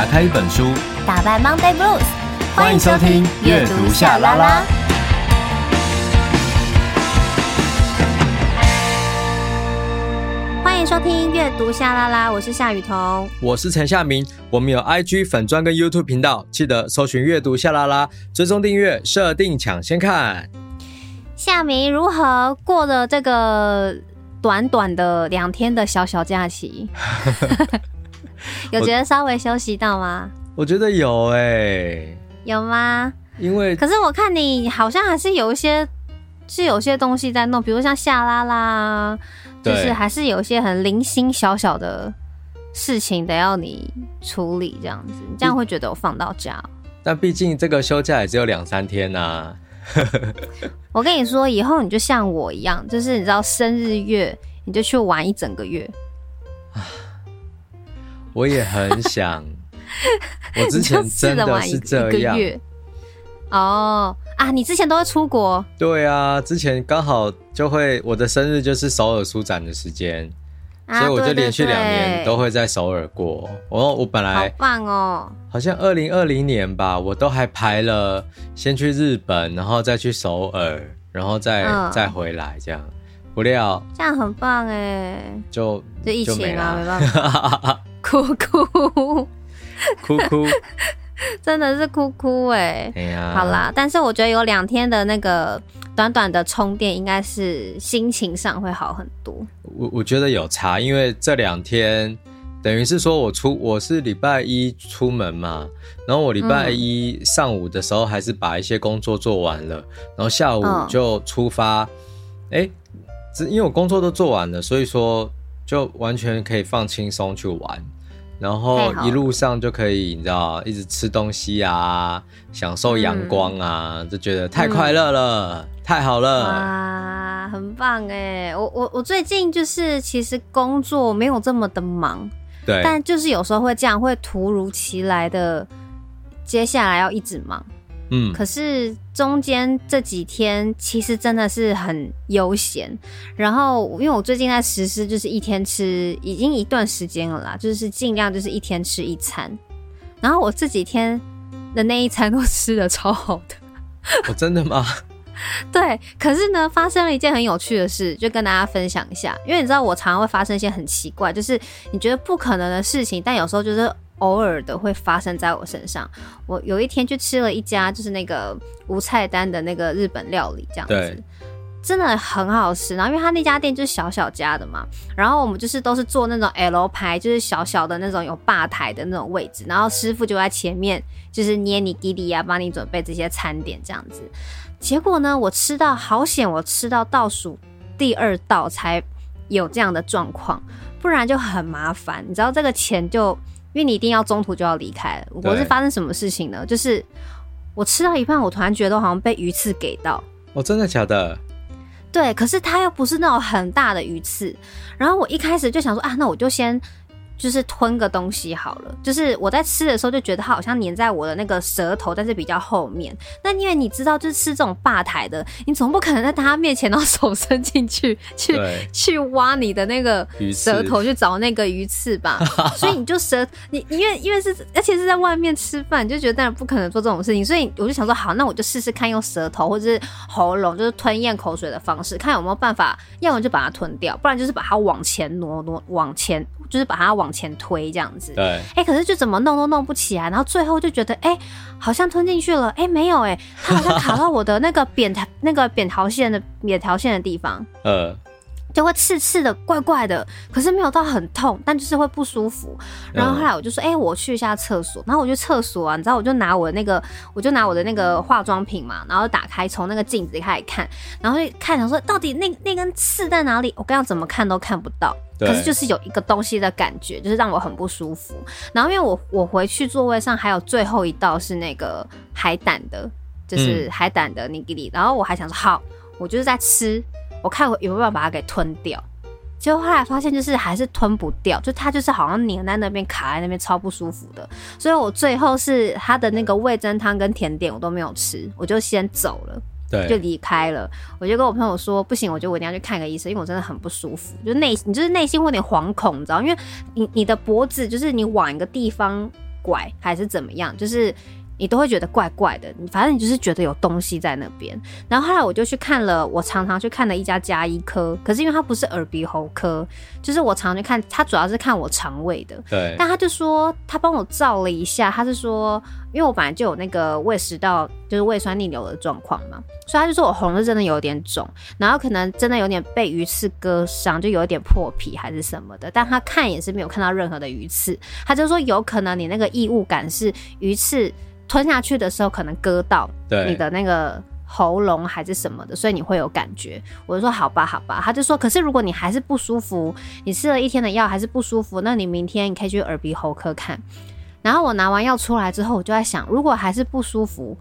打开一本书，打败 Monday Blues。欢迎收听阅读夏拉拉。欢迎收听阅读夏拉拉，我是夏雨桐，我是陈夏明。我们有 IG 粉专跟 YouTube 频道，记得搜寻阅读夏拉拉，追踪订阅，设定抢先看。夏明如何过了这个短短的两天的小小假期？有觉得稍微休息到吗？我觉得有哎、欸，有吗？因为可是我看你好像还是有一些是有些东西在弄，比如像夏拉拉，就是还是有一些很零星小小的事情得要你处理，这样子，你这样会觉得我放到假。但毕竟这个休假也只有两三天呐、啊。我跟你说，以后你就像我一样，就是你知道生日月，你就去玩一整个月。我也很想，我之前真的是这样。哦啊，你之前都会出国？对啊，之前刚好就会我的生日就是首尔书展的时间，啊、所以我就连续两年都会在首尔过。我我本来好棒哦，好像二零二零年吧，我都还排了先去日本，然后再去首尔，然后再、嗯、再回来这样。不料这样很棒哎，就就疫情啊，没，没办法。哭哭哭哭，真的是哭哭哎、欸！哎呀，好啦，但是我觉得有两天的那个短短的充电，应该是心情上会好很多。我我觉得有差，因为这两天等于是说我出我是礼拜一出门嘛，然后我礼拜一上午的时候还是把一些工作做完了，嗯、然后下午就出发。哎、欸，只因为我工作都做完了，所以说。就完全可以放轻松去玩，然后一路上就可以，你知道，一直吃东西啊，享受阳光啊，嗯、就觉得太快乐了，嗯、太好了，哇，很棒哎！我我我最近就是其实工作没有这么的忙，对，但就是有时候会这样，会突如其来的，接下来要一直忙。嗯，可是中间这几天其实真的是很悠闲，然后因为我最近在实施，就是一天吃，已经一段时间了啦，就是尽量就是一天吃一餐，然后我这几天的那一餐都吃的超好的。哦，真的吗？对，可是呢，发生了一件很有趣的事，就跟大家分享一下，因为你知道我常常会发生一些很奇怪，就是你觉得不可能的事情，但有时候就是。偶尔的会发生在我身上。我有一天去吃了一家就是那个无菜单的那个日本料理，这样子，真的很好吃。然后因为他那家店就是小小家的嘛，然后我们就是都是坐那种 L 排，就是小小的那种有吧台的那种位置，然后师傅就在前面，就是捏你弟弟啊，帮你准备这些餐点这样子。结果呢，我吃到好险，我吃到倒数第二道才有这样的状况，不然就很麻烦。你知道这个钱就。因为你一定要中途就要离开了。我是发生什么事情呢？就是我吃到一半，我突然觉得好像被鱼刺给到。哦，真的假的？对，可是它又不是那种很大的鱼刺。然后我一开始就想说啊，那我就先。就是吞个东西好了，就是我在吃的时候就觉得它好像粘在我的那个舌头，但是比较后面。那因为你知道，就是吃这种霸台的，你总不可能在他面前，然后手伸进去，去去挖你的那个舌头去找那个鱼刺吧。所以你就舌，你因为因为是而且是在外面吃饭，你就觉得当然不可能做这种事情。所以我就想说，好，那我就试试看用舌头或者是喉咙，就是吞咽口水的方式，看有没有办法，要么就把它吞掉，不然就是把它往前挪挪往前。就是把它往前推这样子，对，哎、欸，可是就怎么弄都弄不起来，然后最后就觉得，哎、欸，好像吞进去了，哎、欸，没有、欸，哎，它好像卡到我的那个扁桃那个扁桃腺的扁桃腺的地方，呃。就会刺刺的，怪怪的，可是没有到很痛，但就是会不舒服。然后后来我就说，哎、欸，我去一下厕所。然后我去厕所啊，你知道，我就拿我的那个，我就拿我的那个化妆品嘛，然后打开，从那个镜子里开始看，然后就看，想说到底那那根刺在哪里？我刚刚怎么看都看不到，可是就是有一个东西的感觉，就是让我很不舒服。然后因为我我回去座位上还有最后一道是那个海胆的，就是海胆的尼基里。然后我还想说，好，我就是在吃。我看我有没有办法把它给吞掉，结果后来发现就是还是吞不掉，就它就是好像黏在那边卡在那边超不舒服的，所以我最后是它的那个味噌汤跟甜点我都没有吃，我就先走了，对，就离开了。我就跟我朋友说不行，我觉得我一定要去看个医生，因为我真的很不舒服，就内你就是内心会有点惶恐，你知道，因为你你的脖子就是你往一个地方拐还是怎么样，就是。你都会觉得怪怪的，你反正你就是觉得有东西在那边。然后后来我就去看了，我常常去看的一家加医科，可是因为它不是耳鼻喉科，就是我常去看，他主要是看我肠胃的。对。但他就说他帮我照了一下，他是说，因为我本来就有那个胃食道就是胃酸逆流的状况嘛，所以他就说我喉咙是真的有点肿，然后可能真的有点被鱼刺割伤，就有一点破皮还是什么的。但他看也是没有看到任何的鱼刺，他就说有可能你那个异物感是鱼刺。吞下去的时候可能割到你的那个喉咙还是什么的，所以你会有感觉。我就说好吧，好吧。他就说，可是如果你还是不舒服，你吃了一天的药还是不舒服，那你明天你可以去耳鼻喉科看。然后我拿完药出来之后，我就在想，如果还是不舒服，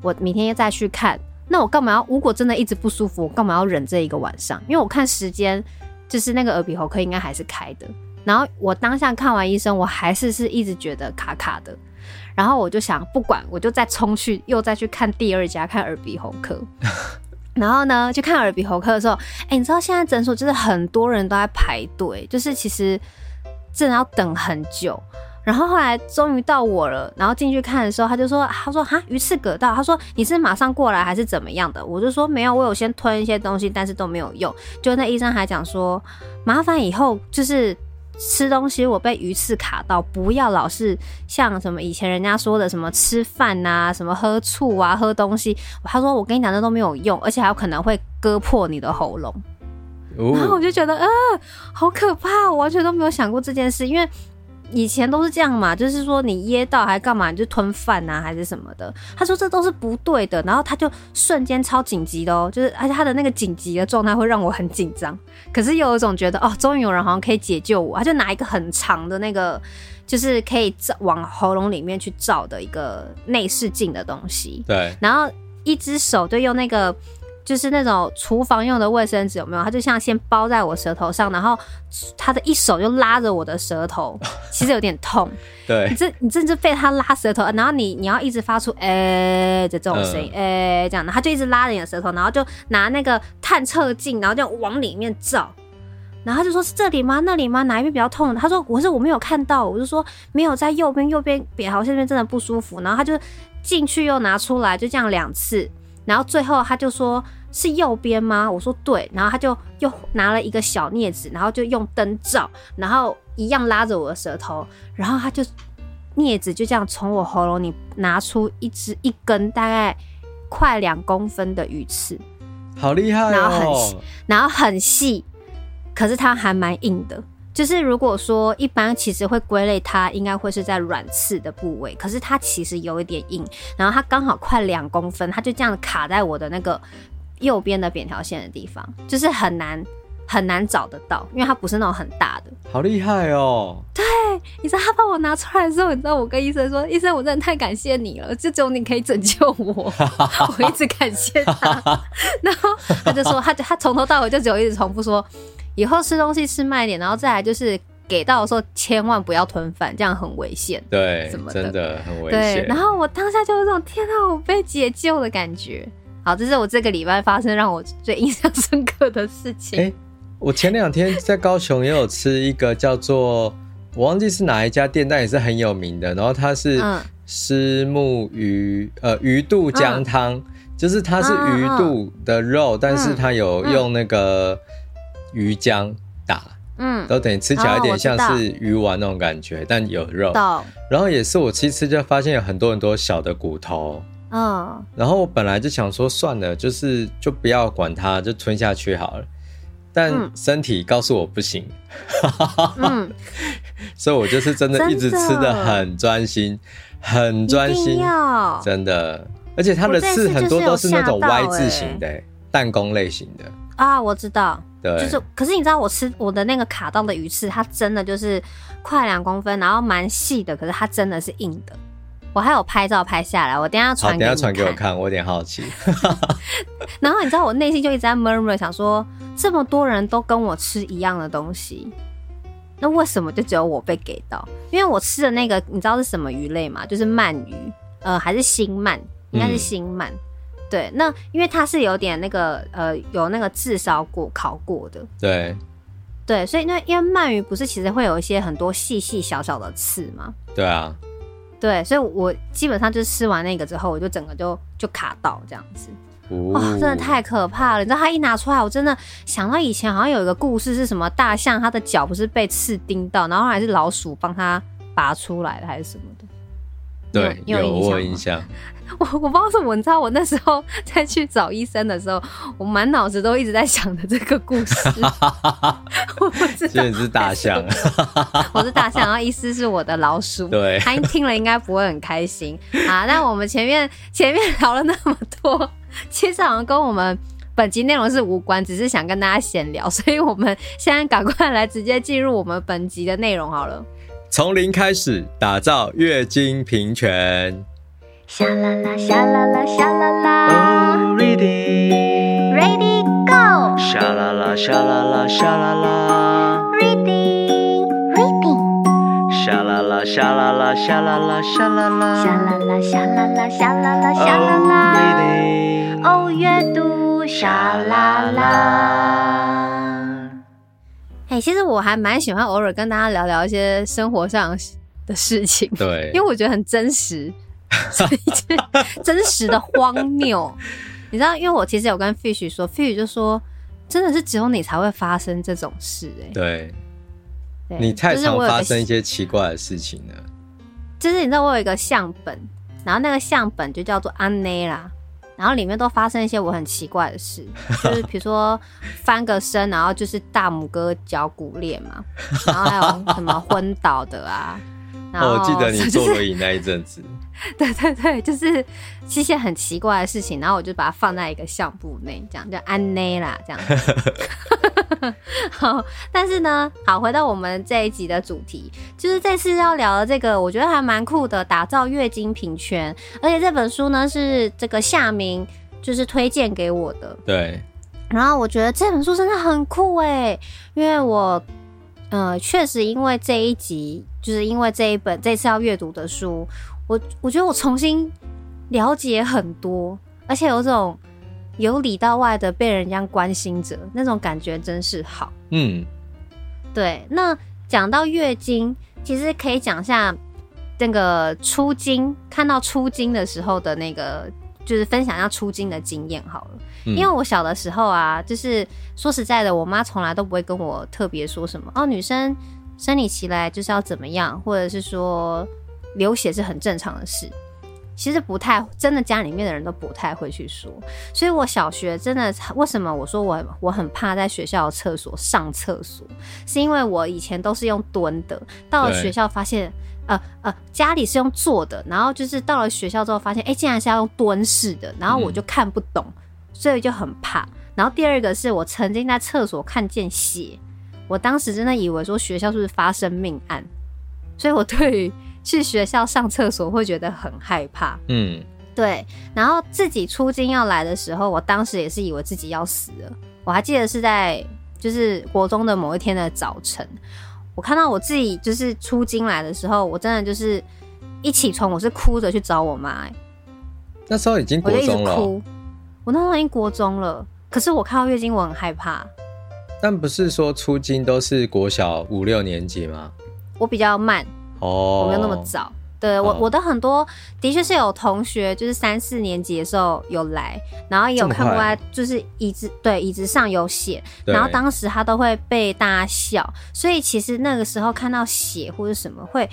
我明天再去看。那我干嘛要？如果真的一直不舒服，我干嘛要忍这一个晚上？因为我看时间，就是那个耳鼻喉科应该还是开的。然后我当下看完医生，我还是是一直觉得卡卡的。然后我就想，不管，我就再冲去，又再去看第二家，看耳鼻喉科。然后呢，去看耳鼻喉科的时候，哎，你知道现在诊所就是很多人都在排队，就是其实真的要等很久。然后后来终于到我了，然后进去看的时候，他就说，他说哈，鱼刺割到，他说你是马上过来还是怎么样的？我就说没有，我有先吞一些东西，但是都没有用。就那医生还讲说，麻烦以后就是。吃东西我被鱼刺卡到，不要老是像什么以前人家说的什么吃饭啊，什么喝醋啊，喝东西。他说我跟你讲，那都没有用，而且还有可能会割破你的喉咙。哦、然后我就觉得，啊、呃，好可怕！我完全都没有想过这件事，因为。以前都是这样嘛，就是说你噎到还干嘛，你就吞饭啊，还是什么的。他说这都是不对的，然后他就瞬间超紧急的哦，就是而且他的那个紧急的状态会让我很紧张，可是又有一种觉得哦，终于有人好像可以解救我。他就拿一个很长的那个，就是可以照往喉咙里面去照的一个内视镜的东西，对，然后一只手就用那个。就是那种厨房用的卫生纸有没有？他就像先包在我舌头上，然后他的一手就拉着我的舌头，其实有点痛。对，你这你这就被他拉舌头，然后你你要一直发出哎、欸、的这种声音，哎、嗯欸、这样的，他就一直拉着你的舌头，然后就拿那个探测镜，然后就往里面照，然后他就说是这里吗？那里吗？哪一边比较痛？他说我是我没有看到，我就说没有在右边，右边别好像那边真的不舒服。然后他就进去又拿出来，就这样两次。然后最后他就说：“是右边吗？”我说：“对。”然后他就又拿了一个小镊子，然后就用灯照，然后一样拉着我的舌头，然后他就镊子就这样从我喉咙里拿出一支一根大概快两公分的鱼刺，好厉害哦！然后很细，然后很细，可是它还蛮硬的。就是如果说一般其实会归类它应该会是在软刺的部位，可是它其实有一点硬，然后它刚好快两公分，它就这样卡在我的那个右边的扁条线的地方，就是很难很难找得到，因为它不是那种很大的。好厉害哦！对，你知道他帮我拿出来的时候，你知道我跟医生说，医生我真的太感谢你了，就只有你可以拯救我，我一直感谢他。然后他就说，他他从头到尾就只有一直重复说。以后吃东西吃慢一点，然后再来就是给到的时候千万不要吞饭，这样很危险。对，什么的真的很危险。对，然后我当下就有这种天啊，我被解救的感觉。好，这是我这个礼拜发生让我最印象深刻的事情。哎、欸，我前两天在高雄也有吃一个叫做我忘记是哪一家店，但也是很有名的。然后它是虱目鱼、嗯、呃鱼肚姜汤、嗯，就是它是鱼肚的肉，嗯、但是它有用那个。鱼浆打，嗯，都等于吃起来有点像是鱼丸那种感觉，哦、但有肉。然后也是我吃吃就发现有很多很多小的骨头，嗯。然后我本来就想说算了，就是就不要管它，就吞下去好了。但身体告诉我不行，嗯，所以我就是真的一直吃的很专心，很专心，真的。而且它的刺很多都是那种 Y 字形的，弹弓类型的。啊，我知道。对，就是，可是你知道我吃我的那个卡到的鱼刺，它真的就是快两公分，然后蛮细的，可是它真的是硬的。我还有拍照拍下来，我等一下传，等一下传给我看，我有点好奇。然后你知道我内心就一直在 murmur，想说这么多人都跟我吃一样的东西，那为什么就只有我被给到？因为我吃的那个你知道是什么鱼类吗？就是鳗鱼，呃，还是星鳗，应该是星鳗。嗯对，那因为它是有点那个呃，有那个炙烧过、烤过的。对，对，所以那因为鳗鱼不是其实会有一些很多细细小小的刺吗？对啊，对，所以我基本上就是吃完那个之后，我就整个就就卡到这样子。哇、真的太可怕了！你知道他一拿出来，我真的想到以前好像有一个故事，是什么大象它的脚不是被刺钉到，然后还是老鼠帮它拔出来的，还是什么的？对，有，有我印象。我我不知道是我，你知道我那时候在去找医生的时候，我满脑子都一直在想着这个故事。我不知道你是大象，我是大象，然后医师是我的老鼠。对，他听了应该不会很开心啊。那我们前面前面聊了那么多，其实好像跟我们本集内容是无关，只是想跟大家闲聊，所以我们现在赶快来直接进入我们本集的内容好了。从零开始打造月经平权。沙啦啦，沙啦啦，沙啦啦。Oh, ready, ready, go。沙啦啦，沙啦啦，沙啦啦。Ready, ready。沙啦啦，沙啦啦，沙啦啦，沙啦啦。沙啦啦，沙啦啦，沙啦啦，沙啦啦。Ready。哦，阅读沙啦啦。哎，其实我还蛮喜欢偶尔跟大家聊聊一些生活上的事情，对，因为我觉得很真实。真实的荒谬，你知道？因为我其实有跟 Fish 说，Fish 就说，真的是只有你才会发生这种事哎、欸。对，你太常发生一些奇怪的事情了。就是你知道，我有一个相本，然后那个相本就叫做安内啦，然后里面都发生一些我很奇怪的事，就是比如说翻个身，然后就是大拇哥脚骨裂嘛，然后还有什么昏倒的啊。然后哦，我记得你坐轮椅那一阵子。对对对，就是一些很奇怪的事情，然后我就把它放在一个相簿内，这样叫安内啦，这样。好，但是呢，好，回到我们这一集的主题，就是这次要聊的这个，我觉得还蛮酷的，打造月经平权。而且这本书呢，是这个夏明就是推荐给我的。对。然后我觉得这本书真的很酷哎，因为我呃，确实因为这一集，就是因为这一本这次要阅读的书。我我觉得我重新了解很多，而且有种由里到外的被人家关心着那种感觉，真是好。嗯，对。那讲到月经，其实可以讲一下那个出经，看到出经的时候的那个，就是分享一下初经的经验好了。嗯。因为我小的时候啊，就是说实在的，我妈从来都不会跟我特别说什么哦，女生生理期来就是要怎么样，或者是说。流血是很正常的事，其实不太真的，家里面的人都不太会去说。所以我小学真的，为什么我说我我很怕在学校的厕所上厕所，是因为我以前都是用蹲的，到了学校发现，呃呃，家里是用坐的，然后就是到了学校之后发现，哎，竟然是要用蹲式的，然后我就看不懂，嗯、所以就很怕。然后第二个是我曾经在厕所看见血，我当时真的以为说学校是不是发生命案，所以我对于。去学校上厕所会觉得很害怕，嗯，对。然后自己出京要来的时候，我当时也是以为自己要死了。我还记得是在就是国中的某一天的早晨，我看到我自己就是出京来的时候，我真的就是一起床我是哭着去找我妈、欸。那时候已经国中了，我，我那时候已经国中了，可是我看到月经我很害怕。但不是说出金都是国小五六年级吗？我比较慢。哦，我没有那么早。对我，我的很多的确是有同学，就是三四年级的时候有来，然后也有看过他，就是椅子对椅子上有血，然后当时他都会被大家笑，所以其实那个时候看到血或者什么会。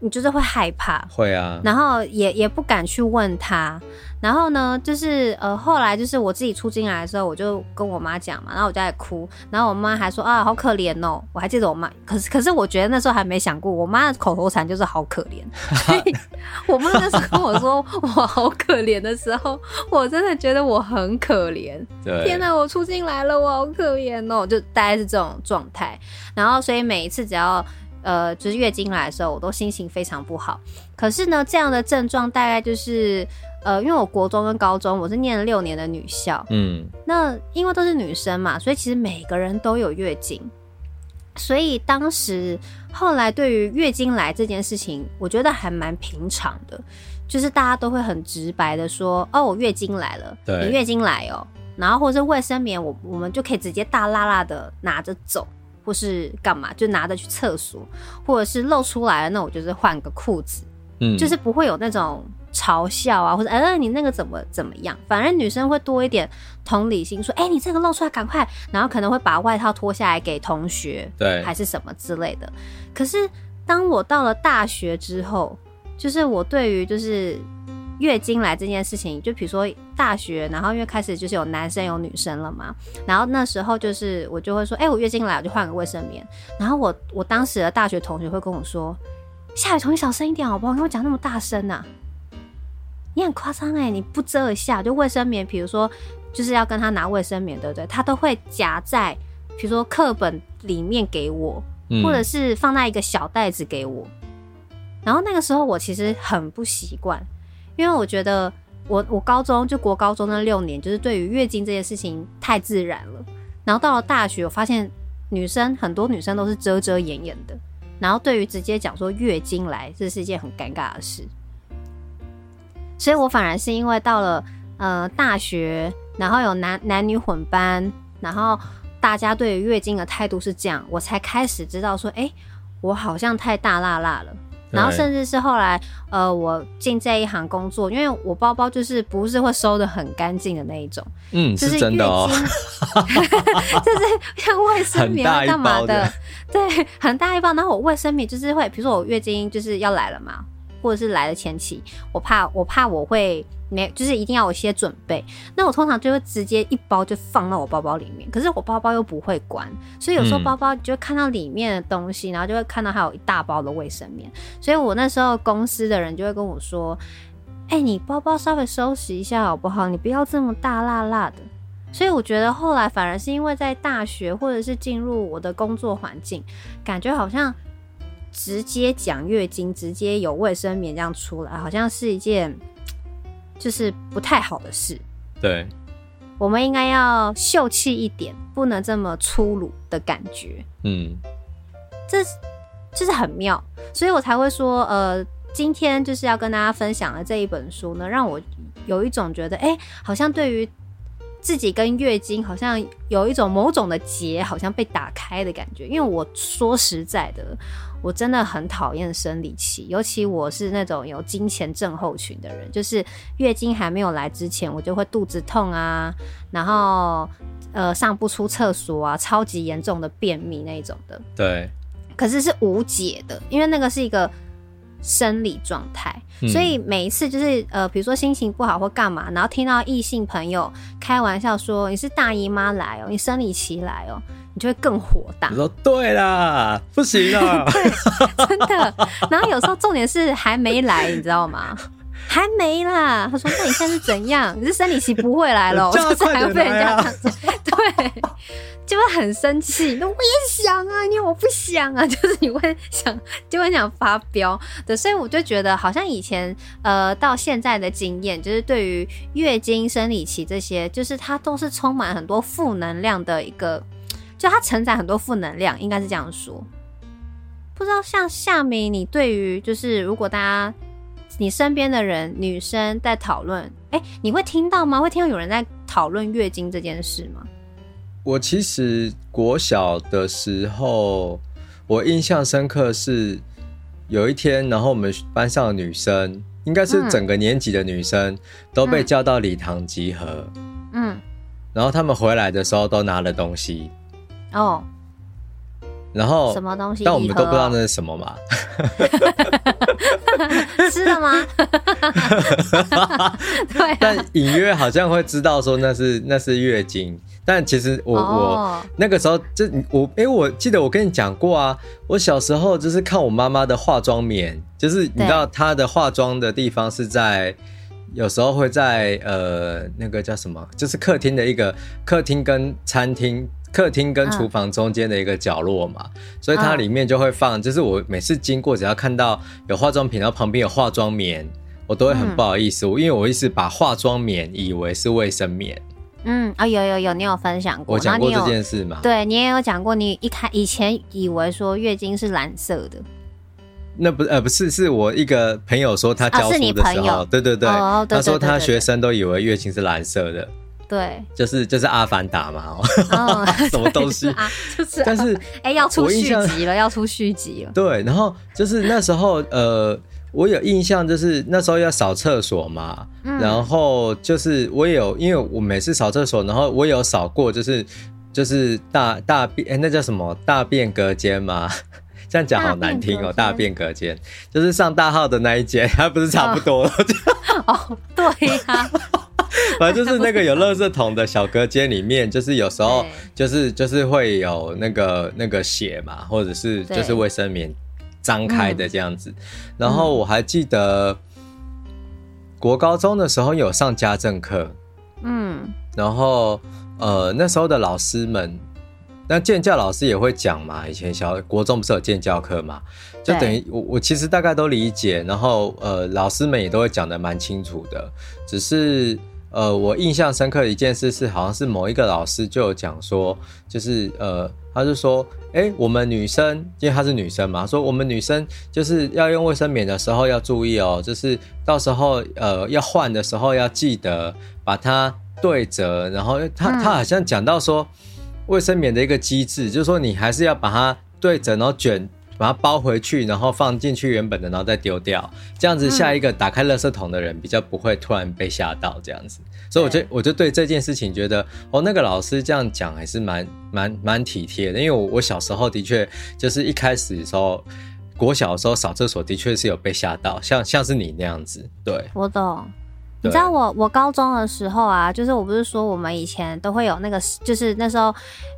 你就是会害怕，会啊，然后也也不敢去问他，然后呢，就是呃，后来就是我自己出进来的时候，我就跟我妈讲嘛，然后我就在哭，然后我妈还说啊，好可怜哦，我还记得我妈，可是可是我觉得那时候还没想过，我妈的口头禅就是好可怜，所 以 我妈那时候跟我说我好可怜的时候，我真的觉得我很可怜，天哪，我出进来了，我好可怜哦，就大概是这种状态，然后所以每一次只要。呃，就是月经来的时候，我都心情非常不好。可是呢，这样的症状大概就是，呃，因为我国中跟高中我是念了六年的女校，嗯，那因为都是女生嘛，所以其实每个人都有月经。所以当时后来对于月经来这件事情，我觉得还蛮平常的，就是大家都会很直白的说，哦，我月经来了，对，你月经来哦，然后或者是卫生棉，我我们就可以直接大拉拉的拿着走。或是干嘛，就拿着去厕所，或者是露出来了，那我就是换个裤子，嗯，就是不会有那种嘲笑啊，或者哎，你那个怎么怎么样？反而女生会多一点同理心，说，哎，你这个露出来，赶快，然后可能会把外套脱下来给同学，对，还是什么之类的。可是当我到了大学之后，就是我对于就是。月经来这件事情，就比如说大学，然后因为开始就是有男生有女生了嘛，然后那时候就是我就会说，哎、欸，我月经来，我就换个卫生棉。然后我我当时的大学同学会跟我说，夏雨桐，你小声一点好不好？跟我讲那么大声啊，你很夸张哎，你不遮一下，就卫生棉，比如说就是要跟他拿卫生棉，对不对？他都会夹在比如说课本里面给我，或者是放在一个小袋子给我。然后那个时候我其实很不习惯。因为我觉得我我高中就国高中那六年，就是对于月经这件事情太自然了。然后到了大学，我发现女生很多女生都是遮遮掩掩的。然后对于直接讲说月经来，这是一件很尴尬的事。所以我反而是因为到了呃大学，然后有男男女混班，然后大家对于月经的态度是这样，我才开始知道说，哎，我好像太大辣辣了。然后甚至是后来，呃，我进这一行工作，因为我包包就是不是会收的很干净的那一种，嗯，就是月经，是真的哦，就是像卫生棉干嘛的，的对，很大一包。然后我卫生棉就是会，比如说我月经就是要来了嘛，或者是来的前期，我怕我怕我会。没，就是一定要有些准备。那我通常就会直接一包就放到我包包里面，可是我包包又不会关，所以有时候包包就会看到里面的东西，然后就会看到还有一大包的卫生棉。所以我那时候公司的人就会跟我说：“哎、欸，你包包稍微收拾一下好不好？你不要这么大辣辣的。”所以我觉得后来反而是因为在大学或者是进入我的工作环境，感觉好像直接讲月经，直接有卫生棉这样出来，好像是一件。就是不太好的事，对，我们应该要秀气一点，不能这么粗鲁的感觉。嗯，这就是很妙，所以我才会说，呃，今天就是要跟大家分享的这一本书呢，让我有一种觉得，哎、欸，好像对于自己跟月经，好像有一种某种的结，好像被打开的感觉。因为我说实在的。我真的很讨厌生理期，尤其我是那种有金前症候群的人，就是月经还没有来之前，我就会肚子痛啊，然后呃上不出厕所啊，超级严重的便秘那种的。对。可是是无解的，因为那个是一个生理状态，嗯，所以每一次就是呃，比如说心情不好或干嘛，然后听到异性朋友开玩笑说你是大姨妈来哦，你生理期来哦。你就会更火大。你说对啦，不行啊，对，真的。然后有时候重点是还没来，你知道吗？还没啦。他说：“那你现在是怎样？你是生理期不会来了，就是还要被人家这样，对，就会很生气。那我也想啊，因为我不想啊，就是你会想，就会想发飙。对，所以我就觉得，好像以前呃到现在的经验，就是对于月经、生理期这些，就是它都是充满很多负能量的一个。就它承载很多负能量，应该是这样说。不知道像夏明，你对于就是如果大家你身边的人女生在讨论，哎、欸，你会听到吗？会听到有人在讨论月经这件事吗？我其实国小的时候，我印象深刻是有一天，然后我们班上的女生，应该是整个年级的女生、嗯、都被叫到礼堂集合。嗯，然后他们回来的时候都拿了东西。哦，然后什么东西？但我们都不知道那是什么嘛？吃的吗？对、啊，但隐约好像会知道说那是那是月经，但其实我、哦、我那个时候就我哎、欸，我记得我跟你讲过啊，我小时候就是看我妈妈的化妆棉，就是你知道她的化妆的地方是在有时候会在呃那个叫什么，就是客厅的一个客厅跟餐厅。客厅跟厨房中间的一个角落嘛，嗯，所以它里面就会放，就是我每次经过，只要看到有化妆品，然后旁边有化妆棉，我都会很不好意思，因为我一直把化妆棉以为是卫生棉。嗯啊，有有有，你有分享过，我讲过这件事嘛？对，你也有讲过，你一开以前以为说月经是蓝色的，那不呃不是，是我一个朋友说他教书的时候，对对对，哦、对对对对对，他说他学生都以为月经是蓝色的。对，就是就是阿凡达嘛，哦，什么东西？啊、就是，但是哎、欸，要出续集了，要出续集了。对，然后就是那时候，呃，我我有印象，就是那时候要扫厕所嘛，嗯、然后就是我有，因为我每次扫厕所，然后我有扫过，就是就是大大便，那叫什么大便隔间吗？这样讲好难听哦，大便隔间就是上大号的那一间，还不是差不多？哦，哦，对呀、啊，反正就是那个有垃圾桶的小隔间里面，就是有时候就是就是会有那个那个血嘛，或者是就是卫生棉张开的这样子。然后我还记得国高中的时候有上家政课，嗯，然后呃那时候的老师们。那健教老师也会讲嘛，以前小国中不是有健教课嘛，就等于我我其实大概都理解，然后呃老师们也都会讲的蛮清楚的，只是呃我印象深刻的一件事是，好像是某一个老师就有讲说，就是呃他就说，哎、欸、我们女生，因为她是女生嘛，说我们女生就是要用卫生棉的时候要注意哦，就是到时候呃要换的时候要记得把它对折，然后他他好像讲到说。嗯卫生棉的一个机制，就是说你还是要把它对折，然后卷，把它包回去，然后放进去原本的，然后再丢掉。这样子，下一个打开垃圾桶的人比较不会突然被吓到。这样子，所以我就我就对这件事情觉得，哦，那个老师这样讲还是蛮蛮蛮体贴的。因为我我小时候的确就是一开始的时候，国小的时候扫厕所的确是有被吓到，像像是你那样子。对，我懂。你知道我我高中的时候啊，就是我不是说我们以前都会有那个，就是那时候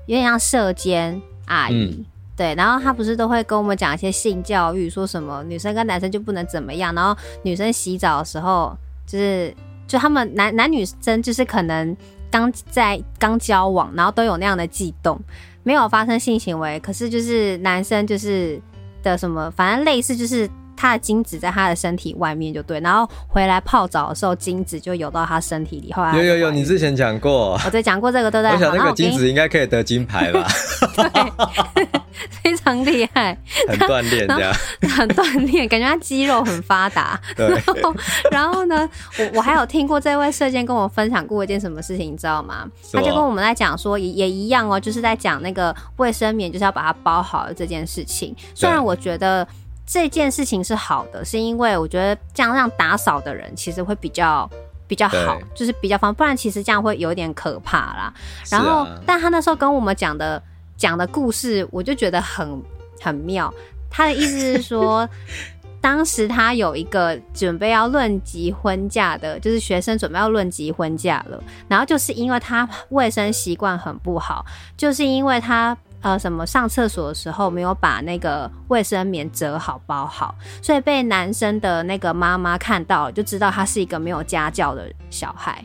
有点像射监阿姨，嗯、对，然后他不是都会跟我们讲一些性教育，说什么女生跟男生就不能怎么样，然后女生洗澡的时候，就是就他们男男女生就是可能刚在刚交往，然后都有那样的悸动，没有发生性行为，可是就是男生就是的什么，反正类似就是。他的精子在他的身体外面就对，然后回来泡澡的时候，精子就游到他身体里。后来有有有，你之前讲过，我对讲过这个，对不对？我想那个精子应该可以得金牌吧？对，非常厉害，很锻炼这样，很锻炼，感觉他肌肉很发达。对，然后然后呢，我我还有听过这位射箭跟我分享过一件什么事情，你知道吗？他就跟我们在讲说，也也一样哦，就是在讲那个卫生棉就是要把它包好的这件事情。虽然我觉得。这件事情是好的，是因为我觉得这样让打扫的人其实会比较比较好，就是比较方便，不然其实这样会有点可怕啦。然后，啊、但他那时候跟我们讲的讲的故事，我就觉得很很妙。他的意思是说，当时他有一个准备要论及婚嫁的，就是学生准备要论及婚嫁了，然后就是因为他卫生习惯很不好，就是因为他。呃，什么上厕所的时候没有把那个卫生棉折好包好，所以被男生的那个妈妈看到了，就知道他是一个没有家教的小孩，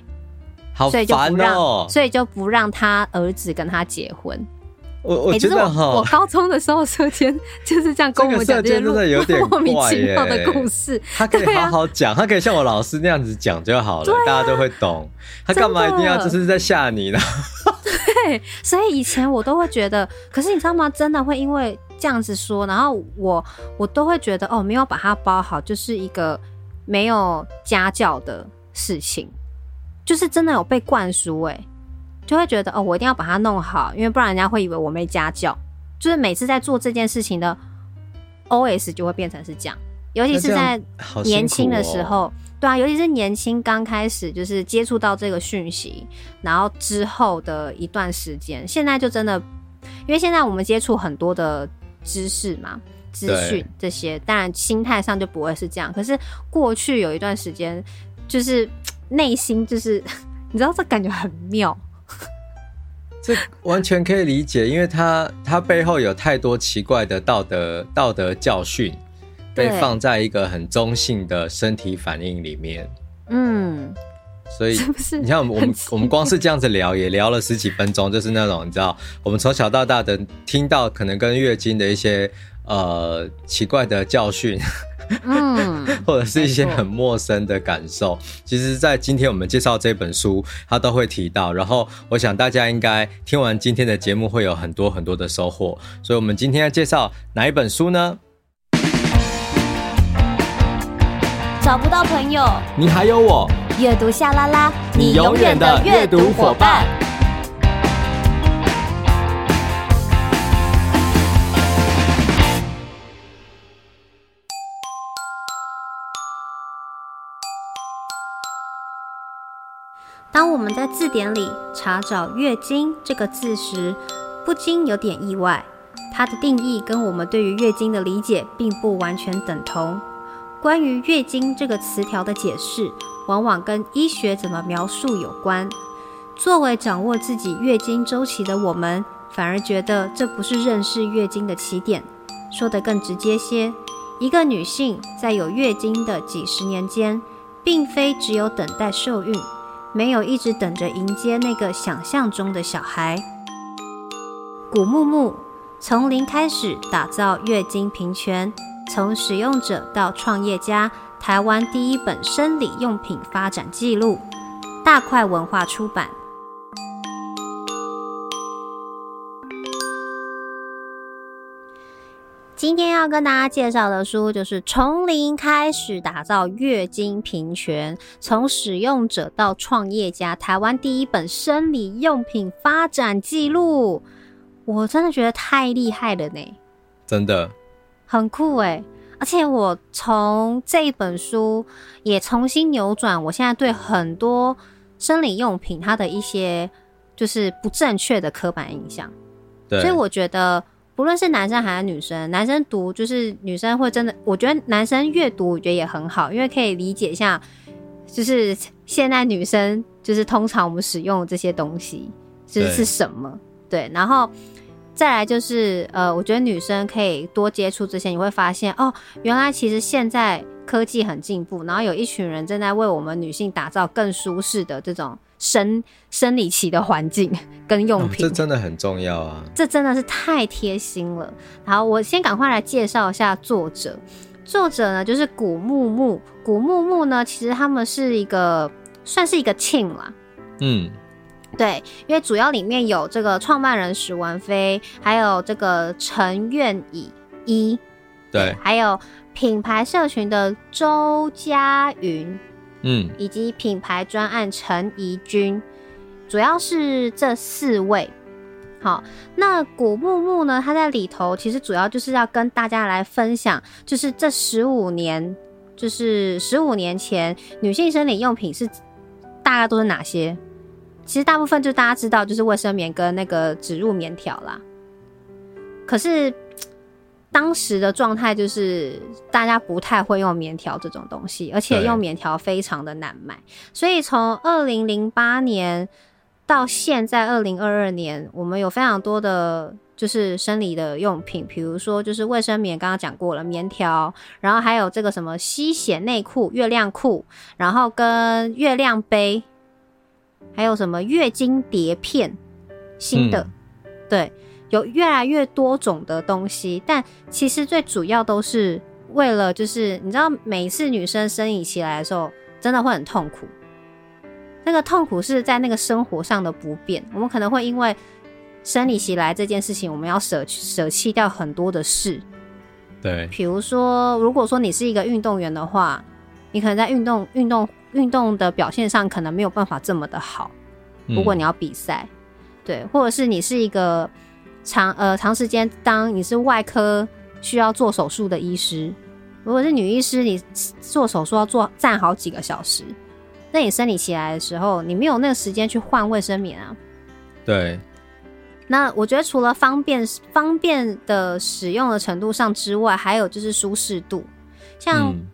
好烦哦，所以就不让，所以就不让他儿子跟他结婚。我我觉得、欸、我，高中的时候，舍监就是这样跟我们讲这些莫名其妙的故事。他可以好好讲，啊、他可以像我老师那样子讲就好了，啊、大家都会懂。他干嘛一定要就是在吓你呢？对，所以以前我都会觉得，可是你知道吗？真的会因为这样子说，然后我我都会觉得哦，没有把它包好，就是一个没有家教的事情，就是真的有被灌输哎、就会觉得哦，我一定要把它弄好，因为不然人家会以为我没家教。就是每次在做这件事情的 OS 就会变成是这样，尤其是在年轻的时候，哦、对啊，尤其是年轻刚开始就是接触到这个讯息，然后之后的一段时间，现在就真的，因为现在我们接触很多的知识嘛、资讯这些，当然心态上就不会是这样。可是过去有一段时间，就是 内心就是 你知道这感觉很妙。这完全可以理解，因为他他背后有太多奇怪的道德道德教训，被放在一个很中性的身体反应里面。嗯，所以你像我们我们光是这样子聊，也聊了十几分钟，就是那种你知道，我们从小到大的听到可能跟月经的一些呃奇怪的教训。嗯，或者是一些很陌生的感受，其实，在今天我们介绍这本书，它都会提到。然后，我想大家应该听完今天的节目，会有很多很多的收获。所以，我们今天要介绍哪一本书呢？找不到朋友。你还有我。阅读下拉拉你永远的阅读伙伴。当我们在字典里查找月经这个字时不禁有点意外它的定义跟我们对于月经的理解并不完全等同。关于“月经”这个词条的解释，往往跟医学怎么描述有关。作为掌握自己月经周期的我们，反而觉得这不是认识月经的起点。说得更直接些，一个女性在有月经的几十年间，并非只有等待受孕，没有一直等着迎接那个想象中的小孩。古木木从零开始打造月经平权，从使用者到创业家，台湾第一本生理用品发展记录，大块文化出版。今天要跟大家介绍的书就是从零开始打造月经平权，从使用者到创业家，台湾第一本生理用品发展记录。我真的觉得太厉害了呢，真的很酷诶。而且我从这一本书也重新扭转我现在对很多生理用品它的一些就是不正确的刻板印象。对，所以我觉得。不论是男生还是女生，男生读就是女生会真的，我觉得男生阅读我觉得也很好，因为可以理解一下，就是现在女生就是通常我们使用的这些东西就是是什么，对，然后再来就是呃，我觉得女生可以多接触这些，你会发现哦，原来其实现在科技很进步，然后有一群人正在为我们女性打造更舒适的这种。生生理期的环境跟用品，哦，这真的很重要啊！这真的是太贴心了。好，我先赶快来介绍一下作者。作者呢，就是古木木。古木木呢，其实他们是一个算是一个 team 啦。嗯，对，因为主要里面有这个创办人史文飞，还有这个陈愿以一，对，还有品牌社群的周佳云。嗯，以及品牌专案陈怡君，主要是这四位。好，那古木木呢？他在里头其实主要就是要跟大家来分享，就是这十五年，就是十五年前女性生理用品是大概都是哪些？其实大部分就大家知道，就是卫生棉跟那个植入棉条啦。可是。当时的状态就是大家不太会用棉条这种东西，而且用棉条非常的难买，所以从二零零八年到现在二零二二年，我们有非常多的就是生理的用品，比如说就是卫生棉，刚刚讲过了棉条，然后还有这个什么吸血内裤、月亮裤，然后跟月亮杯，还有什么月经碟片，新的，嗯、对。有越来越多种的东西，但其实最主要都是为了，就是你知道，每次女生生理期来的时候，真的会很痛苦。那个痛苦是在那个生活上的不便，我们可能会因为生理期来这件事情，我们要舍舍弃掉很多的事。对，比如说，如果说你是一个运动员的话，你可能在运动、运动、运动的表现上可能没有办法这么的好。如果你要比赛，嗯，对，或者是你是一个。长呃长时间，当你是外科需要做手术的医师，如果是女医师，你做手术要做站好几个小时，那你生理起来的时候，你没有那个时间去换卫生棉啊。对。那我觉得除了方便方便的使用的程度上之外，还有就是舒适度。像、嗯、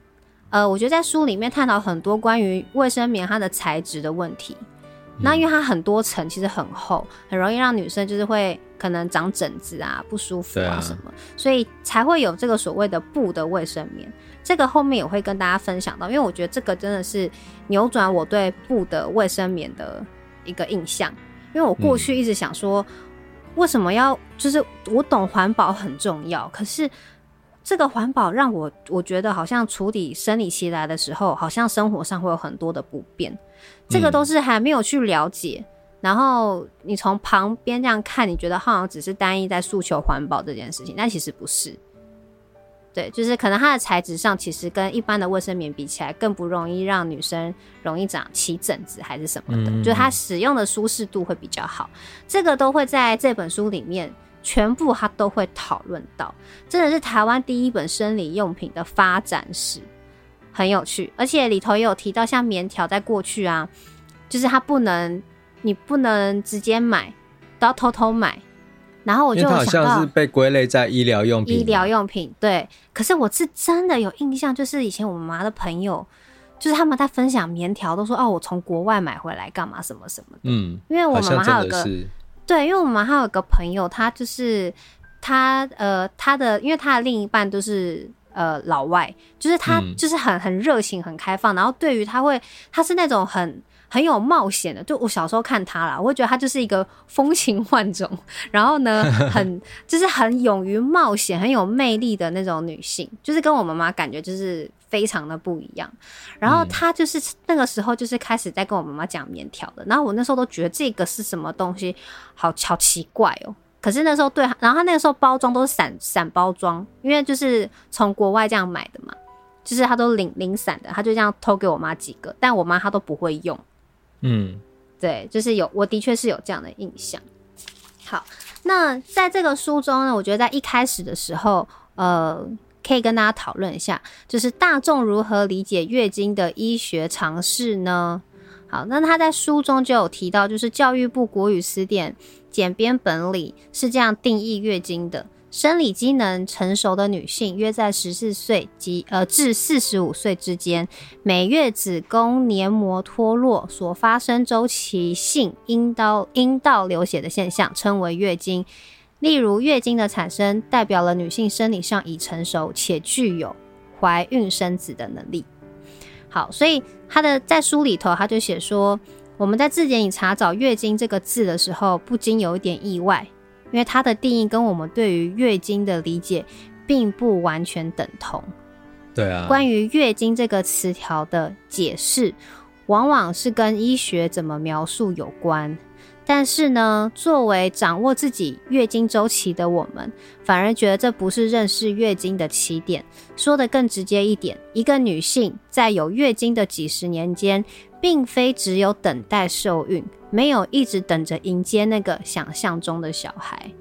呃，我觉得在书里面探讨很多关于卫生棉它的材质的问题。那因为它很多层，其实很厚，很容易让女生就是会可能长疹子啊、不舒服啊什么，啊、所以才会有这个所谓的布的卫生棉。这个后面也会跟大家分享到，因为我觉得这个真的是扭转我对布的卫生棉的一个印象。因为我过去一直想说，为什么要就是我懂环保很重要，可是这个环保让我我觉得好像处理生理期来的时候，好像生活上会有很多的不便。这个都是还没有去了解，嗯、然后你从旁边这样看，你觉得好像只是单一在诉求环保这件事情，但其实不是。对，就是可能它的材质上，其实跟一般的卫生棉比起来，更不容易让女生容易长起疹子还是什么的，嗯、就它使用的舒适度会比较好。这个都会在这本书里面全部他都会讨论到，真的是台湾第一本生理用品的发展史。很有趣，而且里头也有提到，像棉条在过去啊，就是他不能，你不能直接买，都要偷偷买。然后我就好像是被归类在医疗用品。医疗用品对，可是我是真的有印象，就是以前我妈的朋友，就是他们在分享棉条，都说哦，我从国外买回来干嘛什么什么的。嗯，因为我妈妈还有个，对，因为我妈妈还有个朋友，他就是他呃他的，因为他的另一半都是呃老外，就是他就是很很热情很开放，然后对于他会他是那种很。很有冒险的，就我小时候看她啦，我会觉得她就是一个风情 万种，然后呢，很就是很勇于冒险、很有魅力的那种女性，就是跟我妈妈感觉就是非常的不一样。然后她就是那个时候就是开始在跟我妈妈讲棉条的，然后我那时候都觉得这个是什么东西，好好奇怪哦。可是那时候对，然后她那个时候包装都是散散包装，因为就是从国外这样买的嘛，就是她都零零散的，她就这样偷给我妈几个，但我妈她都不会用。嗯，对，就是有，我的确是有这样的印象。好，那在这个书中呢，我觉得在一开始的时候，呃，可以跟大家讨论一下，就是大众如何理解月经的医学常识呢？好，那他在书中就有提到，就是教育部国语词典简编本里是这样定义月经的。生理机能成熟的女性，约在十四岁及呃至四十五岁之间，每月子宫黏膜脱落所发生周期性阴道阴道流血的现象，称为月经。例如，月经的产生代表了女性生理上已成熟且具有怀孕生子的能力。好，所以他的在书里头他就写说，我们在字典里查找“月经”这个字的时候，不禁有一点意外。因为它的定义跟我们对于月经的理解并不完全等同。对啊，关于月经这个词条的解释，往往是跟医学怎么描述有关。但是呢，作为掌握自己月经周期的我们，反而觉得这不是认识月经的起点。说的更直接一点，一个女性在有月经的几十年间，并非只有等待受孕，没有一直等着迎接那个想象中的小孩。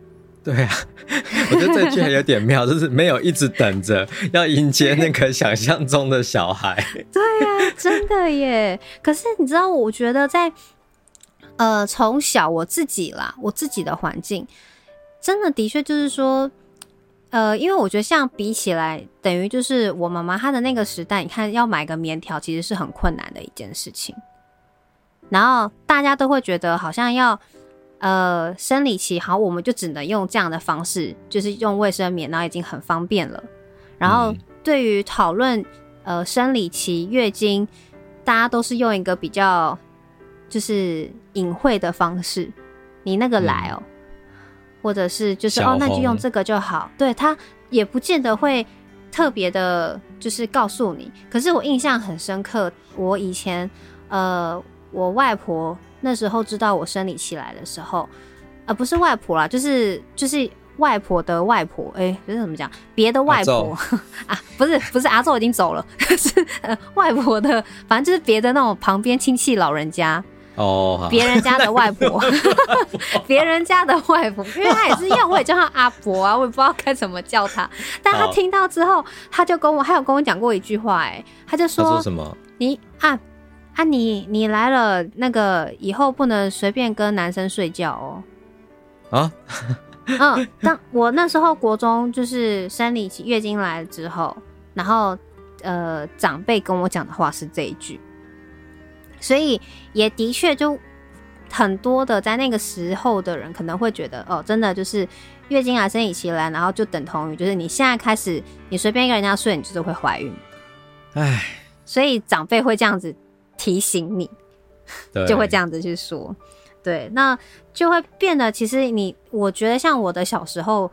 对啊，我觉得这句还有点妙，就是没有一直等着 要迎接那个想象中的小孩。对啊，真的耶。可是你知道，我觉得在。呃，从小我自己啦，我自己的环境，真的的确就是说，呃，因为我觉得像比起来，等于就是我妈妈她的那个时代，你看要买个棉条其实是很困难的一件事情。然后大家都会觉得好像要呃生理期好，我们就只能用这样的方式，就是用卫生棉，然后已经很方便了。然后对于讨论呃生理期、月经，大家都是用一个比较。就是隐晦的方式，你那个来哦、或者是就是哦，那就用这个就好。对，他也不见得会特别的，就是告诉你。可是我印象很深刻，我以前呃，我外婆那时候知道我生理期来的时候，呃，不是外婆啦，就是就是外婆的外婆，哎、欸，这是怎么讲？别的外婆 啊，不是不是阿祖已经走了，是呃外婆的，反正就是别的那种旁边亲戚老人家。哦，别人家的外婆，别人家的外婆，因为他也是，因为我也叫他阿伯啊，我也不知道该怎么叫他。但他听到之后，他就跟我，还有跟我讲过一句话，哎，他就说，说什么？你啊啊，你你来了，那个以后不能随便跟男生睡觉哦。啊？嗯，当我那时候国中就是生理期月经来了之后，然后呃，长辈跟我讲的话是这一句。所以也的确，就很多的在那个时候的人可能会觉得，哦，真的就是月经来、生理期来，然后就等同于就是你现在开始，你随便跟人家睡，你就是会怀孕。唉，所以长辈会这样子提醒你，就会这样子去说，对，那就会变得其实你，我觉得像我的小时候，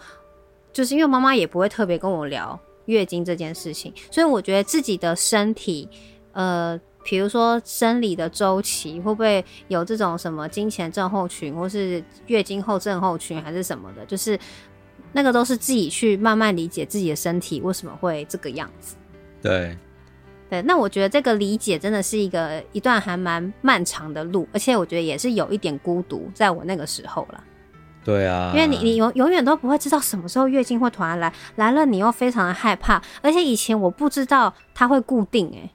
就是因为妈妈也不会特别跟我聊月经这件事情，所以我觉得自己的身体，呃。比如说生理的周期会不会有这种什么经前症候群，或是月经后症候群，还是什么的？就是那个都是自己去慢慢理解自己的身体为什么会这个样子。对，对。那我觉得这个理解真的是一个一段还蛮漫长的路，而且我觉得也是有一点孤独，在我那个时候了。对啊，因为你你永永远都不会知道什么时候月经会突然来，来了你又非常的害怕，而且以前我不知道它会固定、欸，诶。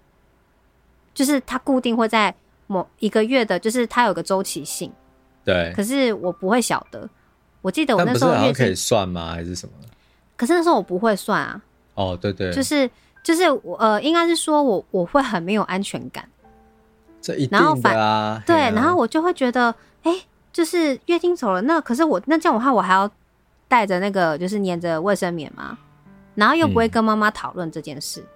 就是它固定会在某一个月的，就是它有个周期性。对。可是我不会晓得，我记得我那时候月可以算吗？还是什么？可是那时候我不会算啊。哦，对对。就是就是我呃，应该是说我我会很没有安全感。这一定的啊。然后反对，然后我就会觉得，哎、欸，就是月经走了，那可是我那这样的话，我还要带着那个就是粘着卫生棉吗？然后又不会跟妈妈讨论这件事。嗯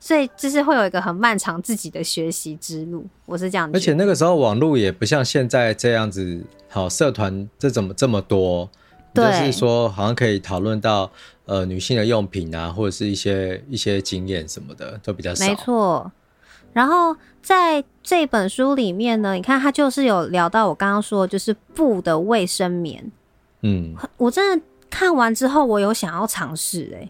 所以就是会有一个很漫长自己的学习之路，我是这样。而且那个时候网络也不像现在这样子，好社团这怎么这么多？对，就是说好像可以讨论到呃女性的用品啊，或者是一些一些经验什么的都比较少。没错。然后在这本书里面呢，你看他就是有聊到我刚刚说的就是布的卫生棉。嗯，我真的看完之后，我有想要尝试哎。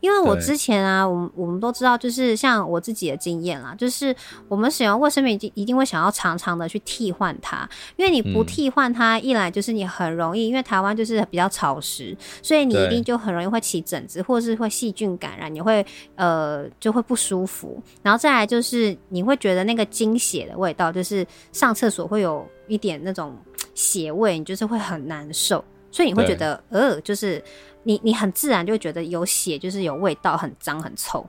因为我之前啊，我们我们都知道，就是像我自己的经验啦，就是我们使用卫生棉一定一定会想要常常的去替换它，因为你不替换它，一来就是你很容易，因为台湾就是比较潮湿，所以你一定就很容易会起疹子，或者是会细菌感染，你会呃就会不舒服，然后再来就是你会觉得那个经血的味道，就是上厕所会有一点那种血味，你就是会很难受，所以你会觉得呃就是。你你很自然就会觉得有血就是有味道，很脏很臭，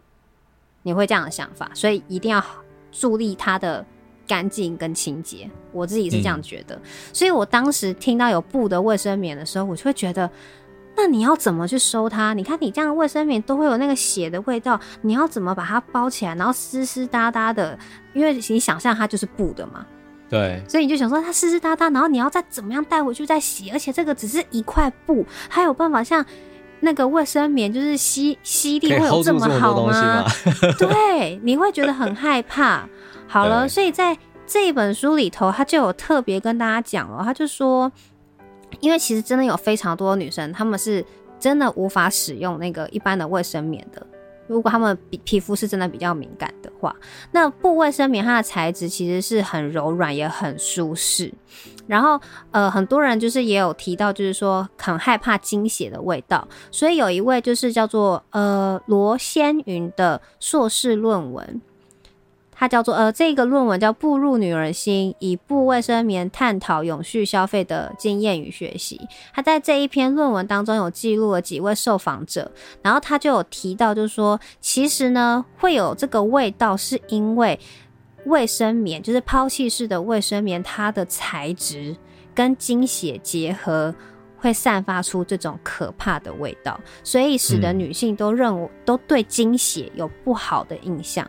你会这样的想法，所以一定要助力它的干净跟清洁。我自己是这样觉得，嗯、所以我当时听到有布的卫生棉的时候，我就会觉得，那你要怎么去收它？你看你这样的卫生棉都会有那个血的味道，你要怎么把它包起来，然后湿湿哒哒的？因为你想象它就是布的嘛。对，所以你就想说它湿湿哒哒，然后你要再怎么样带回去再洗，而且这个只是一块布，还有办法像那个卫生棉，就是吸吸力会有这么好吗？吗 对，你会觉得很害怕。好了，所以在这一本书里头，他就有特别跟大家讲了，他就说，因为其实真的有非常多女生，她们是真的无法使用那个一般的卫生棉的。如果他们皮皮肤是真的比较敏感的话，那布卫生棉它的材质其实是很柔软也很舒适。然后呃，很多人就是也有提到，就是说很害怕经血的味道，所以有一位就是叫做呃罗仙云的硕士论文。它叫做呃，这个论文叫《步入女人心：以布卫生棉探讨永续消费的经验与学习》。他在这一篇论文当中有记录了几位受访者，然后他就有提到，就是说，其实呢，会有这个味道，是因为卫生棉，就是抛弃式的卫生棉，它的材质跟经血结合，会散发出这种可怕的味道，所以使得女性都认为都对经血有不好的印象。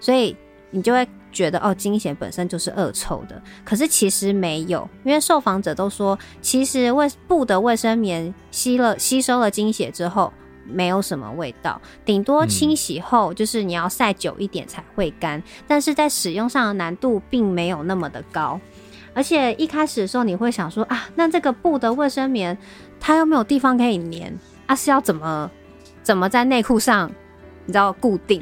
所以你就会觉得哦，经血本身就是恶臭的。可是其实没有，因为受访者都说，其实卫布的卫生棉吸了吸收了精血之后，没有什么味道，顶多清洗后就是你要晒久一点才会干。但是在使用上的难度并没有那么的高。而且一开始的时候你会想说啊，那这个布的卫生棉它又没有地方可以粘，啊是要怎么怎么在内裤上你知道固定？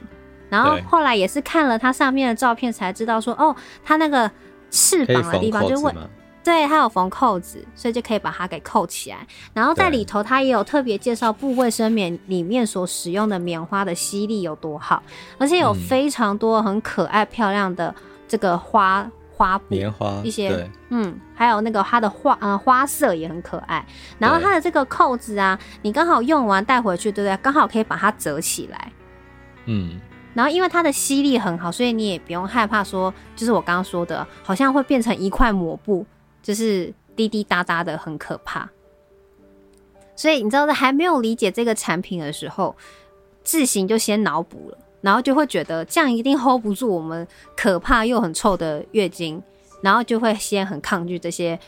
然后后来也是看了它上面的照片才知道说，哦，它那个翅膀的地方就会，对，它有缝扣子，所以就可以把它给扣起来。然后在里头，它也有特别介绍布卫生棉里面所使用的棉花的吸力有多好，而且有非常多很可爱漂亮的这个花花布棉花一些，嗯，还有那个它的花呃花色也很可爱。然后它的这个扣子啊，你刚好用完带回去，对不对？刚好可以把它折起来，嗯。然后因为它的吸力很好，所以你也不用害怕说，就是我刚刚说的，好像会变成一块抹布，就是滴滴答答的，很可怕。所以你知道，在还没有理解这个产品的时候，自行就先脑补了，然后就会觉得这样一定 hold 不住我们可怕又很臭的月经，然后就会先很抗拒这些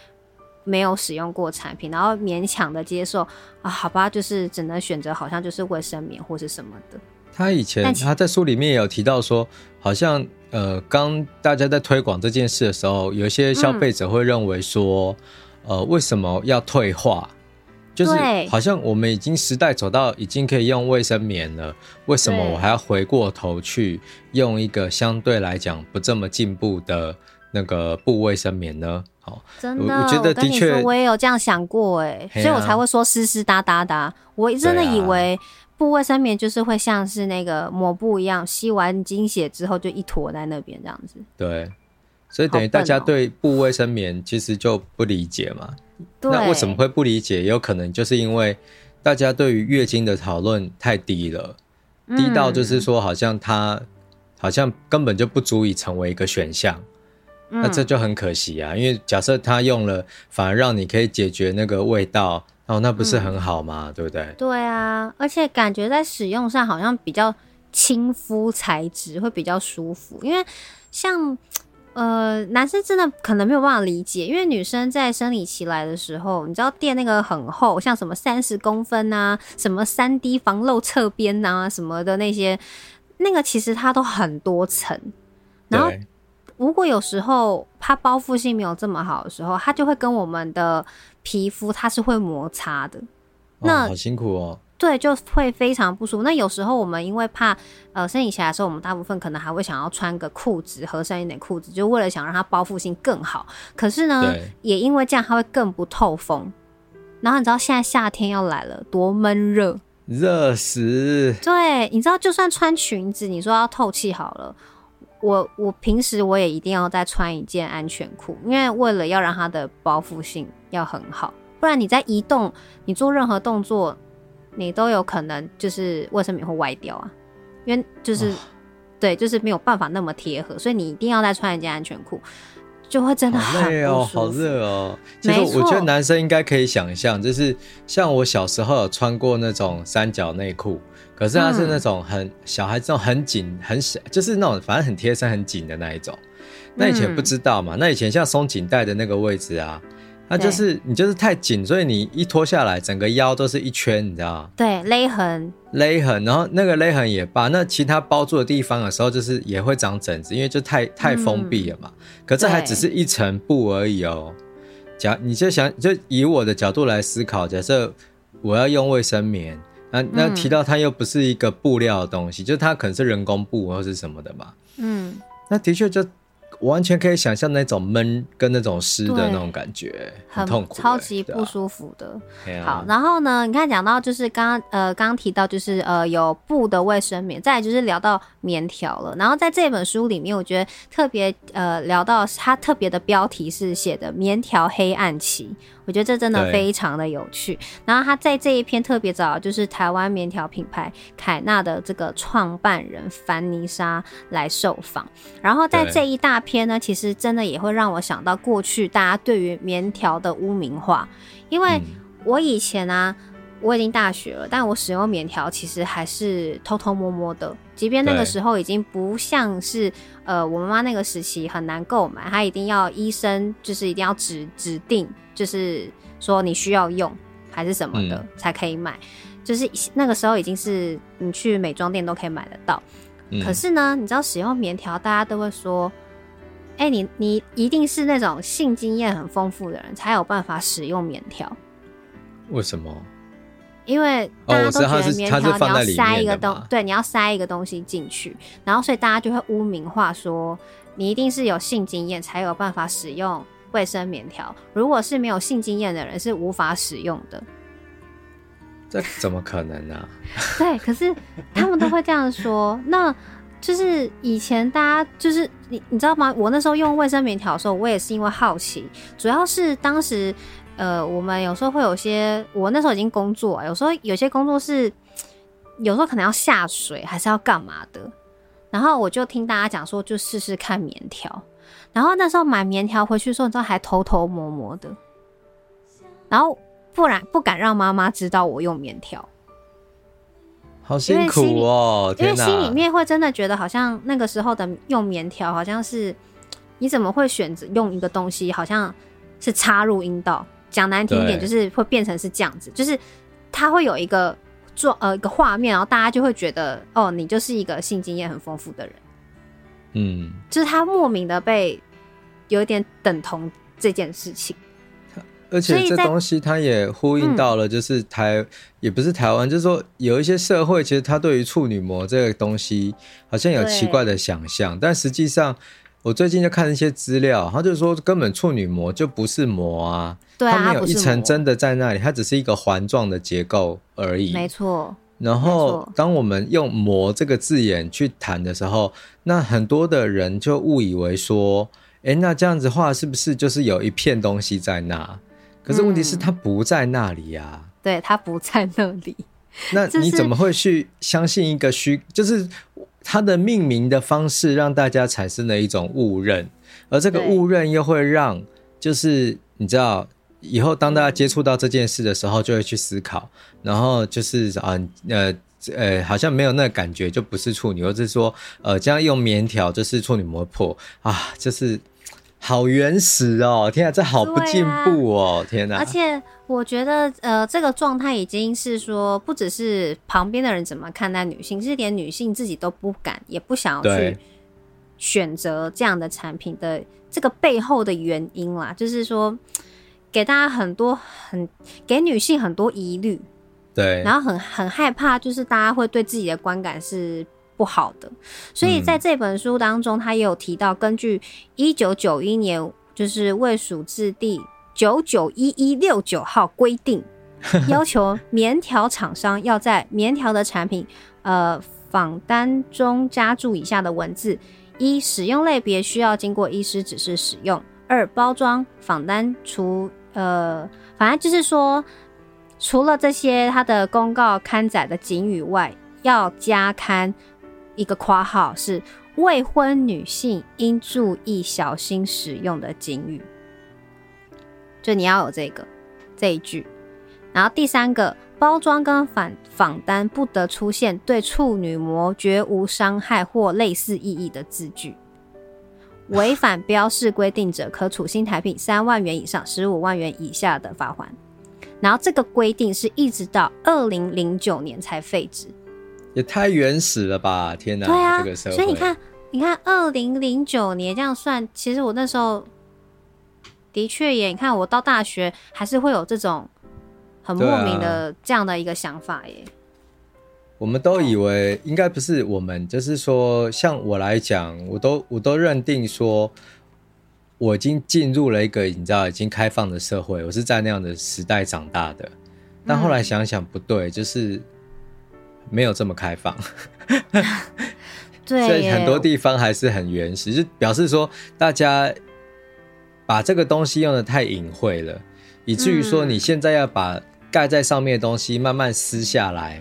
没有使用过产品，然后勉强的接受啊，好吧，就是只能选择好像就是卫生棉或是什么的。他以前他在书里面也有提到说，好像呃，刚大家在推广这件事的时候，有一些消费者会认为说，嗯、呃，为什么要退化？就是好像我们已经时代走到已经可以用卫生棉了，为什么我还要回过头去用一个相对来讲不这么进步的那个布卫生棉呢？好，真的，我，我觉得的确，我也有这样想过，哎，所以我才会说湿湿哒哒的。我真的以为。布卫生棉就是会像是那个抹布一样，吸完经血之后就一坨在那边这样子。对，所以等于大家对布卫生棉其实就不理解嘛。对那为什么会不理解？有可能就是因为大家对于月经的讨论太低了，低到就是说好像它好像根本就不足以成为一个选项。那这就很可惜啊，因为假设他用了，反而让你可以解决那个味道，哦，那不是很好吗？嗯、对不对？对啊，而且感觉在使用上好像比较亲肤材质会比较舒服，因为像呃男生真的可能没有办法理解，因为女生在生理期来的时候，你知道垫那个很厚，像什么三十公分啊，什么三 D 防漏侧边啊什么的那些，那个其实它都很多层，然后。如果有时候它包覆性没有这么好的时候，它就会跟我们的皮肤它是会摩擦的。那、哦、好辛苦哦。对，就会非常不舒服。那有时候我们因为怕呃生理期来的时候，我们大部分可能还会想要穿个裤子，合身一点裤子，就为了想让它包覆性更好。可是呢，也因为这样它会更不透风。然后你知道现在夏天要来了，多闷热，热死。对，你知道就算穿裙子，你说要透气好了。我我平时我也一定要再穿一件安全裤，因为为了要让它的包覆性要很好，不然你在移动，你做任何动作，你都有可能就是卫生棉会歪掉啊，因为就是对，就是没有办法那么贴合，所以你一定要再穿一件安全裤。就会真的很累哦，好热哦。其实我觉得男生应该可以想象，就是像我小时候有穿过那种三角内裤，可是它是那种很小孩子那种很紧很小，就是那种反正很贴身很紧的那一种。那以前不知道嘛，那以前像松紧带的那个位置啊。它就是你就是太紧，所以你一脱下来，整个腰都是一圈，你知道吗？对，勒痕，勒痕，然后那个勒痕也罢，那其他包住的地方的时候，就是也会长疹子，因为就太太封闭了嘛。嗯、可这还只是一层布而已哦。假你就想，就以我的角度来思考，假设我要用卫生棉，那那提到它又不是一个布料的东西，嗯、就它可能是人工布或是什么的嘛。嗯，那的确就。完全可以想象那种闷跟那种湿的那种感觉，很痛苦，超级不舒服的。啊、好，然后呢，你看讲到就是刚刚呃刚刚提到就是呃有布的卫生棉，再来就是聊到棉条了。然后在这本书里面，我觉得特别呃聊到它特别的标题是写的“棉条黑暗期”。我觉得这真的非常的有趣。然后他在这一篇特别找就是台湾棉条品牌凯纳的这个创办人凡妮莎来受访。然后在这一大篇呢，其实真的也会让我想到过去大家对于棉条的污名化。因为我以前啊，我已经大学了，但我使用棉条其实还是偷偷摸摸的。即便那个时候已经不像是呃我妈妈那个时期很难购买，她一定要医生就是一定要指指定。就是说你需要用还是什么的才可以买，嗯、就是那个时候已经是你去美妆店都可以买得到。嗯、可是呢，你知道使用棉条，大家都会说，哎、欸，你你一定是那种性经验很丰富的人才有办法使用棉条。为什么？因为大家都觉得棉条你要塞一个东，对，你要塞一个东西进去，然后所以大家就会污名化说你一定是有性经验才有办法使用。卫生棉条，如果是没有性经验的人，是无法使用的。这怎么可能呢、啊？对，可是他们都会这样说。那就是以前大家就是你你知道吗？我那时候用卫生棉条的时候，我也是因为好奇，主要是当时呃，我们有时候会有些，我那时候已经工作，有时候有些工作是有时候可能要下水，还是要干嘛的。然后我就听大家讲说，就试试看棉条。然后那时候买棉条回去的时候，你知道还偷偷摸摸的，然后不然不敢让妈妈知道我用棉条，好辛苦哦！因为心里面会真的觉得好像那个时候的用棉条好像是你怎么会选择用一个东西，好像是插入阴道，讲难听一点就是会变成是这样子，就是他会有一个做呃一个画面，然后大家就会觉得哦，你就是一个性经验很丰富的人。嗯，就是他莫名的被有一点等同这件事情，而且这东西他也呼应到了，就是台、嗯、也不是台湾，就是说有一些社会其实他对于处女膜这个东西好像有奇怪的想象，但实际上我最近就看一些资料，他就说根本处女膜就不是膜啊，对啊，它没有一层真的在那里，它只是一个环状的结构而已，没错。然后当我们用“膜”这个字眼去谈的时候，那很多的人就误以为说，哎，那这样子的话是不是就是有一片东西在那？可是问题是它不在那里呀、啊。对，它不在那里。那你怎么会去相信一个虚？就是它的命名的方式让大家产生了一种误认，而这个误认又会让，就是你知道。以后当大家接触到这件事的时候，就会去思考，然后就是啊呃呃，好像没有那个感觉，就不是处女，或者是说呃，这样用棉条就是处女膜破啊，就是好原始哦！天啊，这好不进步哦！啊、天哪！而且我觉得呃，这个状态已经是说，不只是旁边的人怎么看待女性，是连女性自己都不敢，也不想要去选择这样的产品的这个背后的原因啦，就是说。给大家很多很给女性很多疑虑，对，然后很很害怕，就是大家会对自己的观感是不好的，所以在这本书当中，他也有提到，根据一九九一年就是卫署字第九九一一六九号规定，要求棉条厂商要在棉条的产品呃仿单中加注以下的文字：一、使用类别需要经过医师指示使用；二、包装仿单除呃，反正就是说，除了这些它的公告刊载的警语外，要加刊一个括号是未婚女性应注意小心使用的警语，就你要有这个这一句。然后第三个，包装跟仿仿单不得出现对处女膜绝无伤害或类似意义的字句。违反标示规定者，可处新台币三万元以上十五万元以下的罚锾。然后这个规定是一直到二零零九年才废止，也太原始了吧！天哪，对啊，这个社会。所以你看，你看二零零九年这样算，其实我那时候的确也，你看我到大学还是会有这种很莫名的这样的一个想法耶。我们都以为应该不是我们，就是说，像我来讲，我都我都认定说，我已经进入了一个你知道已经开放的社会，我是在那样的时代长大的。但后来想想不对，就是没有这么开放。对，所以很多地方还是很原始，就表示说大家把这个东西用的太隐晦了，以至于说你现在要把盖在上面的东西慢慢撕下来。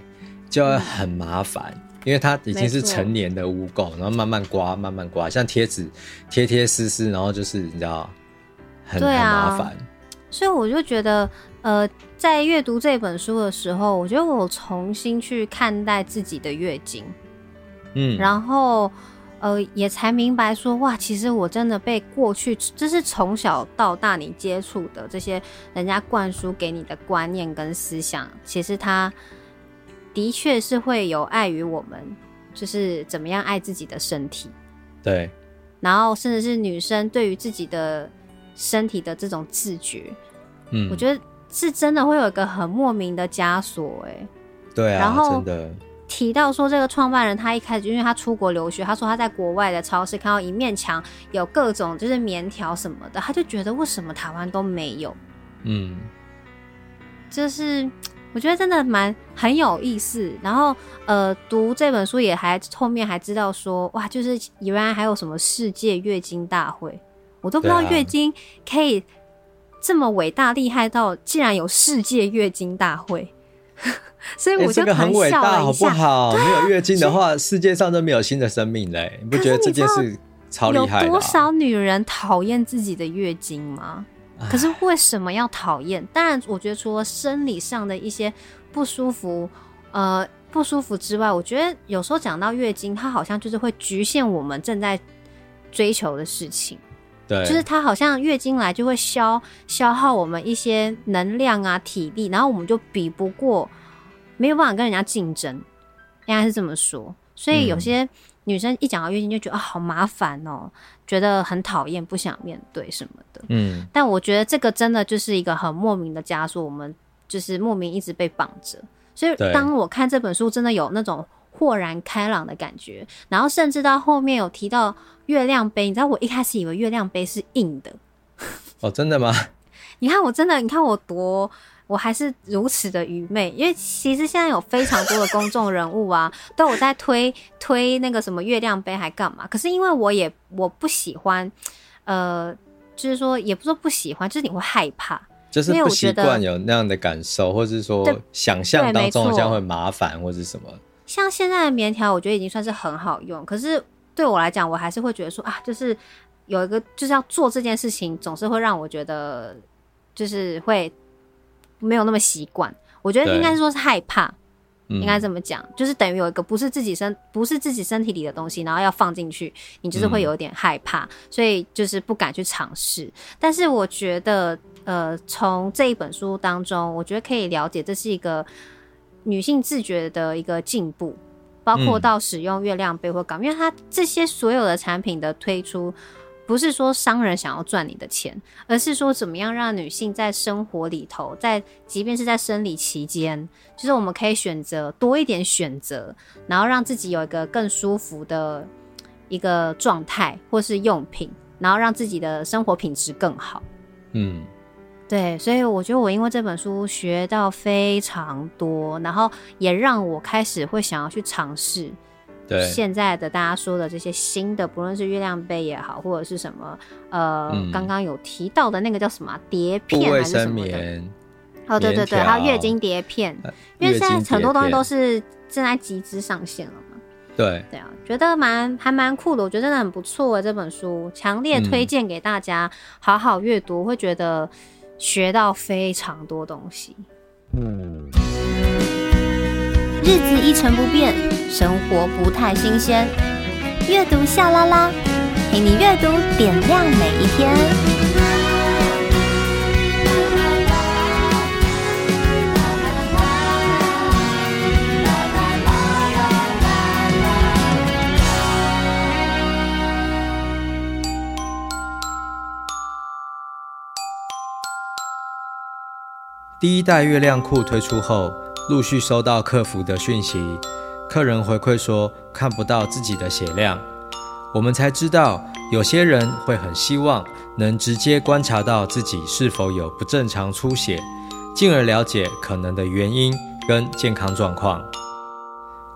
就会很麻烦，因为它已经是成年的污垢，然后慢慢刮，慢慢刮，像贴纸贴贴撕撕，然后就是你知道，很、啊、很麻烦。所以我就觉得，呃，在阅读这本书的时候，我觉得我重新去看待自己的月经，嗯，然后呃，也才明白说，哇，其实我真的被过去，这是从小到大你接触的这些人家灌输给你的观念跟思想，其实它。的确是会有碍于我们，就是怎么样爱自己的身体，对，然后甚至是女生对于自己的身体的这种自觉，嗯，我觉得是真的会有一个很莫名的枷锁，哎，对啊，然后真的。提到说这个创办人他一开始因为他出国留学，他说他在国外的超市看到一面墙有各种就是棉条什么的，他就觉得为什么台湾都没有，嗯，就是。我觉得真的蛮很有意思，然后呃，读这本书也还后面还知道说，哇，就是原来还有什么世界月经大会，我都不知道月经可以这么伟大厉害到竟然有世界月经大会，所以我就、欸、这个很伟大，好不好？没有月经的话，世界上都没有新的生命嘞，你不觉得这件事超厉害的？有多少女人讨厌自己的月经吗？可是为什么要讨厌？当然，我觉得除了生理上的一些不舒服，呃，不舒服之外，我觉得有时候讲到月经，它好像就是会局限我们正在追求的事情。对，就是它好像月经来就会消消耗我们一些能量啊、体力，然后我们就比不过，没有办法跟人家竞争，应该是这么说。所以有些女生一讲到月经就觉得好麻烦哦。觉得很讨厌，不想面对什么的。嗯，但我觉得这个真的就是一个很莫名的枷锁，我们就是莫名一直被绑着。所以当我看这本书，真的有那种豁然开朗的感觉。然后甚至到后面有提到月亮杯，你知道我一开始以为月亮杯是硬的。哦，真的吗？你看我真的，你看我多我还是如此的愚昧，因为其实现在有非常多的公众人物啊，都有在推推那个什么月亮杯，还干嘛？可是因为我也我不喜欢，呃，就是说也不是说不喜欢，就是你会害怕，就是不习惯有那样的感受，或者是说想象当中这样会麻烦或者什么。像现在的棉条，我觉得已经算是很好用，可是对我来讲，我还是会觉得说啊，就是有一个就是要做这件事情，总是会让我觉得就是会。没有那么习惯，我觉得应该说是害怕，应该这么讲，就是等于有一个不是自己身不是自己身体里的东西，然后要放进去，你就是会有点害怕，嗯、所以就是不敢去尝试。但是我觉得，呃，从这一本书当中，我觉得可以了解这是一个女性自觉的一个进步，包括到使用月亮杯或港，因为它这些所有的产品的推出。不是说商人想要赚你的钱，而是说怎么样让女性在生活里头，在即便是在生理期间，就是我们可以选择多一点选择，然后让自己有一个更舒服的一个状态或是用品，然后让自己的生活品质更好。嗯，对，所以我觉得我因为这本书学到非常多，然后也让我开始会想要去尝试。对现在的大家说的这些新的，不论是月亮杯也好，或者是什么，呃，刚刚、嗯、有提到的那个叫什么碟片还是什么的？哦，对对对，还有月经碟片，呃、因为现在很多东西都是正在集资上线了嘛。对对啊，觉得蛮还蛮酷的，我觉得真的很不错的这本书，强烈推荐给大家好好阅读，嗯、会觉得学到非常多东西。嗯。日子一成不变，生活不太新鲜。阅读夏拉拉，陪你阅读点亮每一天。第一代月亮裤推出后，陆续收到客服的讯息，客人回馈说看不到自己的血量，我们才知道有些人会很希望能直接观察到自己是否有不正常出血，进而了解可能的原因跟健康状况。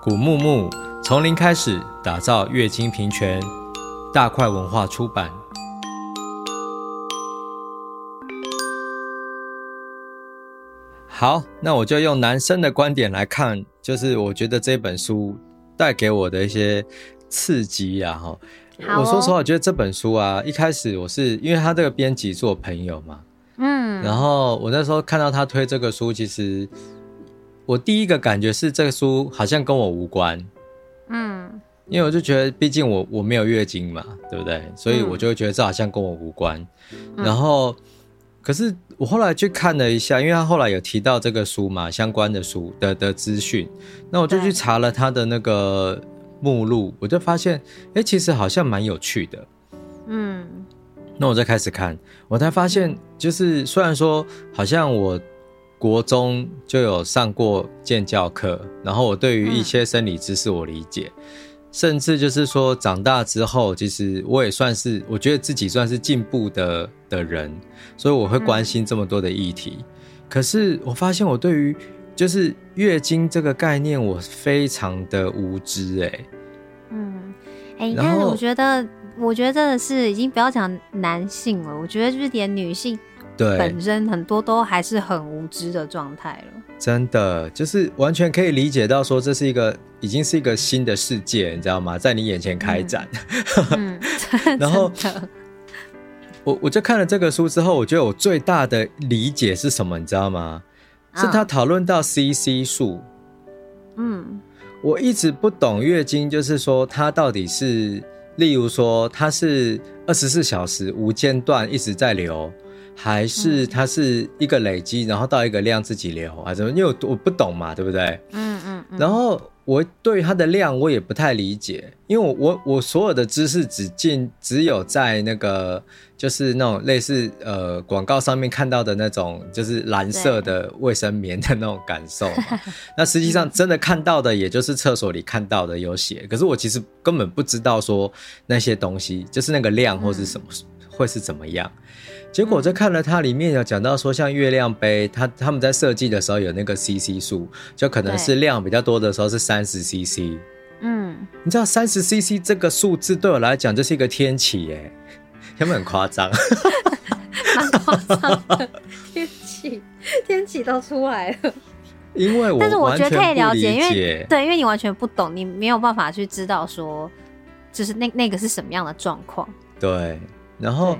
古木木从零开始打造月经平权，大块文化出版。好，那我就用男生的观点来看，就是我觉得这本书带给我的一些刺激呀，哈。我说实话，我觉得这本书啊，一开始我是因为他这个编辑是我朋友嘛，嗯，然后我那时候看到他推这个书，其实我第一个感觉是这个书好像跟我无关，嗯，因为我就觉得，毕竟我我没有月经嘛，对不对？所以我就会觉得这好像跟我无关，然后。可是我后来去看了一下，因为他后来有提到这个书嘛，相关的书的的资讯，那我就去查了他的那个目录，我就发现，哎，其实好像蛮有趣的。嗯，那我再开始看，我才发现，就是虽然说好像我国中就有上过建教课，然后我对于一些生理知识我理解。嗯甚至就是说，长大之后，其实我也算是，我觉得自己算是进步的的人，所以我会关心这么多的议题。嗯、可是我发现，我对于就是月经这个概念，我非常的无知、欸。哎，嗯，哎、欸，但是我觉得，我觉得真的是已经不要讲男性了，我觉得就是连女性。对，本身很多都还是很无知的状态了。真的，就是完全可以理解到说，这是一个已经是一个新的世界，你知道吗？在你眼前开展。嗯，嗯然后 我我就看了这个书之后，我觉得我最大的理解是什么？你知道吗？是他讨论到 CC 数。嗯，我一直不懂月经，就是说它到底是，例如说它是二十四小时无间断一直在流。还是它是一个累积，然后到一个量自己流啊？怎么？因为我我不懂嘛，对不对？嗯嗯。然后我对它的量我也不太理解，因为我我我所有的知识只进只有在那个就是那种类似呃广告上面看到的那种，就是蓝色的卫生棉的那种感受。那实际上真的看到的，也就是厕所里看到的有写，可是我其实根本不知道说那些东西就是那个量或是什么。会是怎么样。结果我在看了它里面有讲到说，像月亮杯，它他们在设计的时候有那个 CC 数，就可能是量比较多的时候是三十 CC。嗯，你知道三十 CC 这个数字对我来讲就是一个天启耶，有没有很夸张？蛮夸张的，天启天启都出来了。因为我但是我觉得可以了解，因为对，因为你完全不懂，你没有办法去知道说，就是那那个是什么样的状况。对，然后。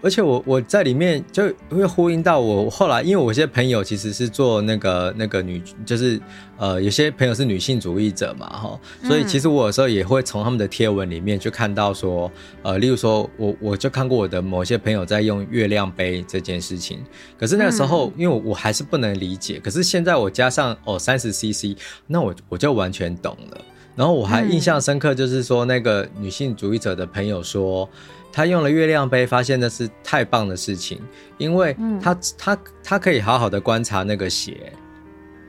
而且我我在里面就会呼应到我后来，因为我有些朋友其实是做那个那个女，就是呃有些朋友是女性主义者嘛，哈，所以其实我有时候也会从他们的贴文里面去看到说，呃，例如说我我就看过我的某些朋友在用月亮杯这件事情，可是那个时候因为我还是不能理解，可是现在我加上哦三十 CC，那我我就完全懂了。然后我还印象深刻，就是说那个女性主义者的朋友说。他用了月亮杯，发现那是太棒的事情，因为他、嗯、他他可以好好的观察那个血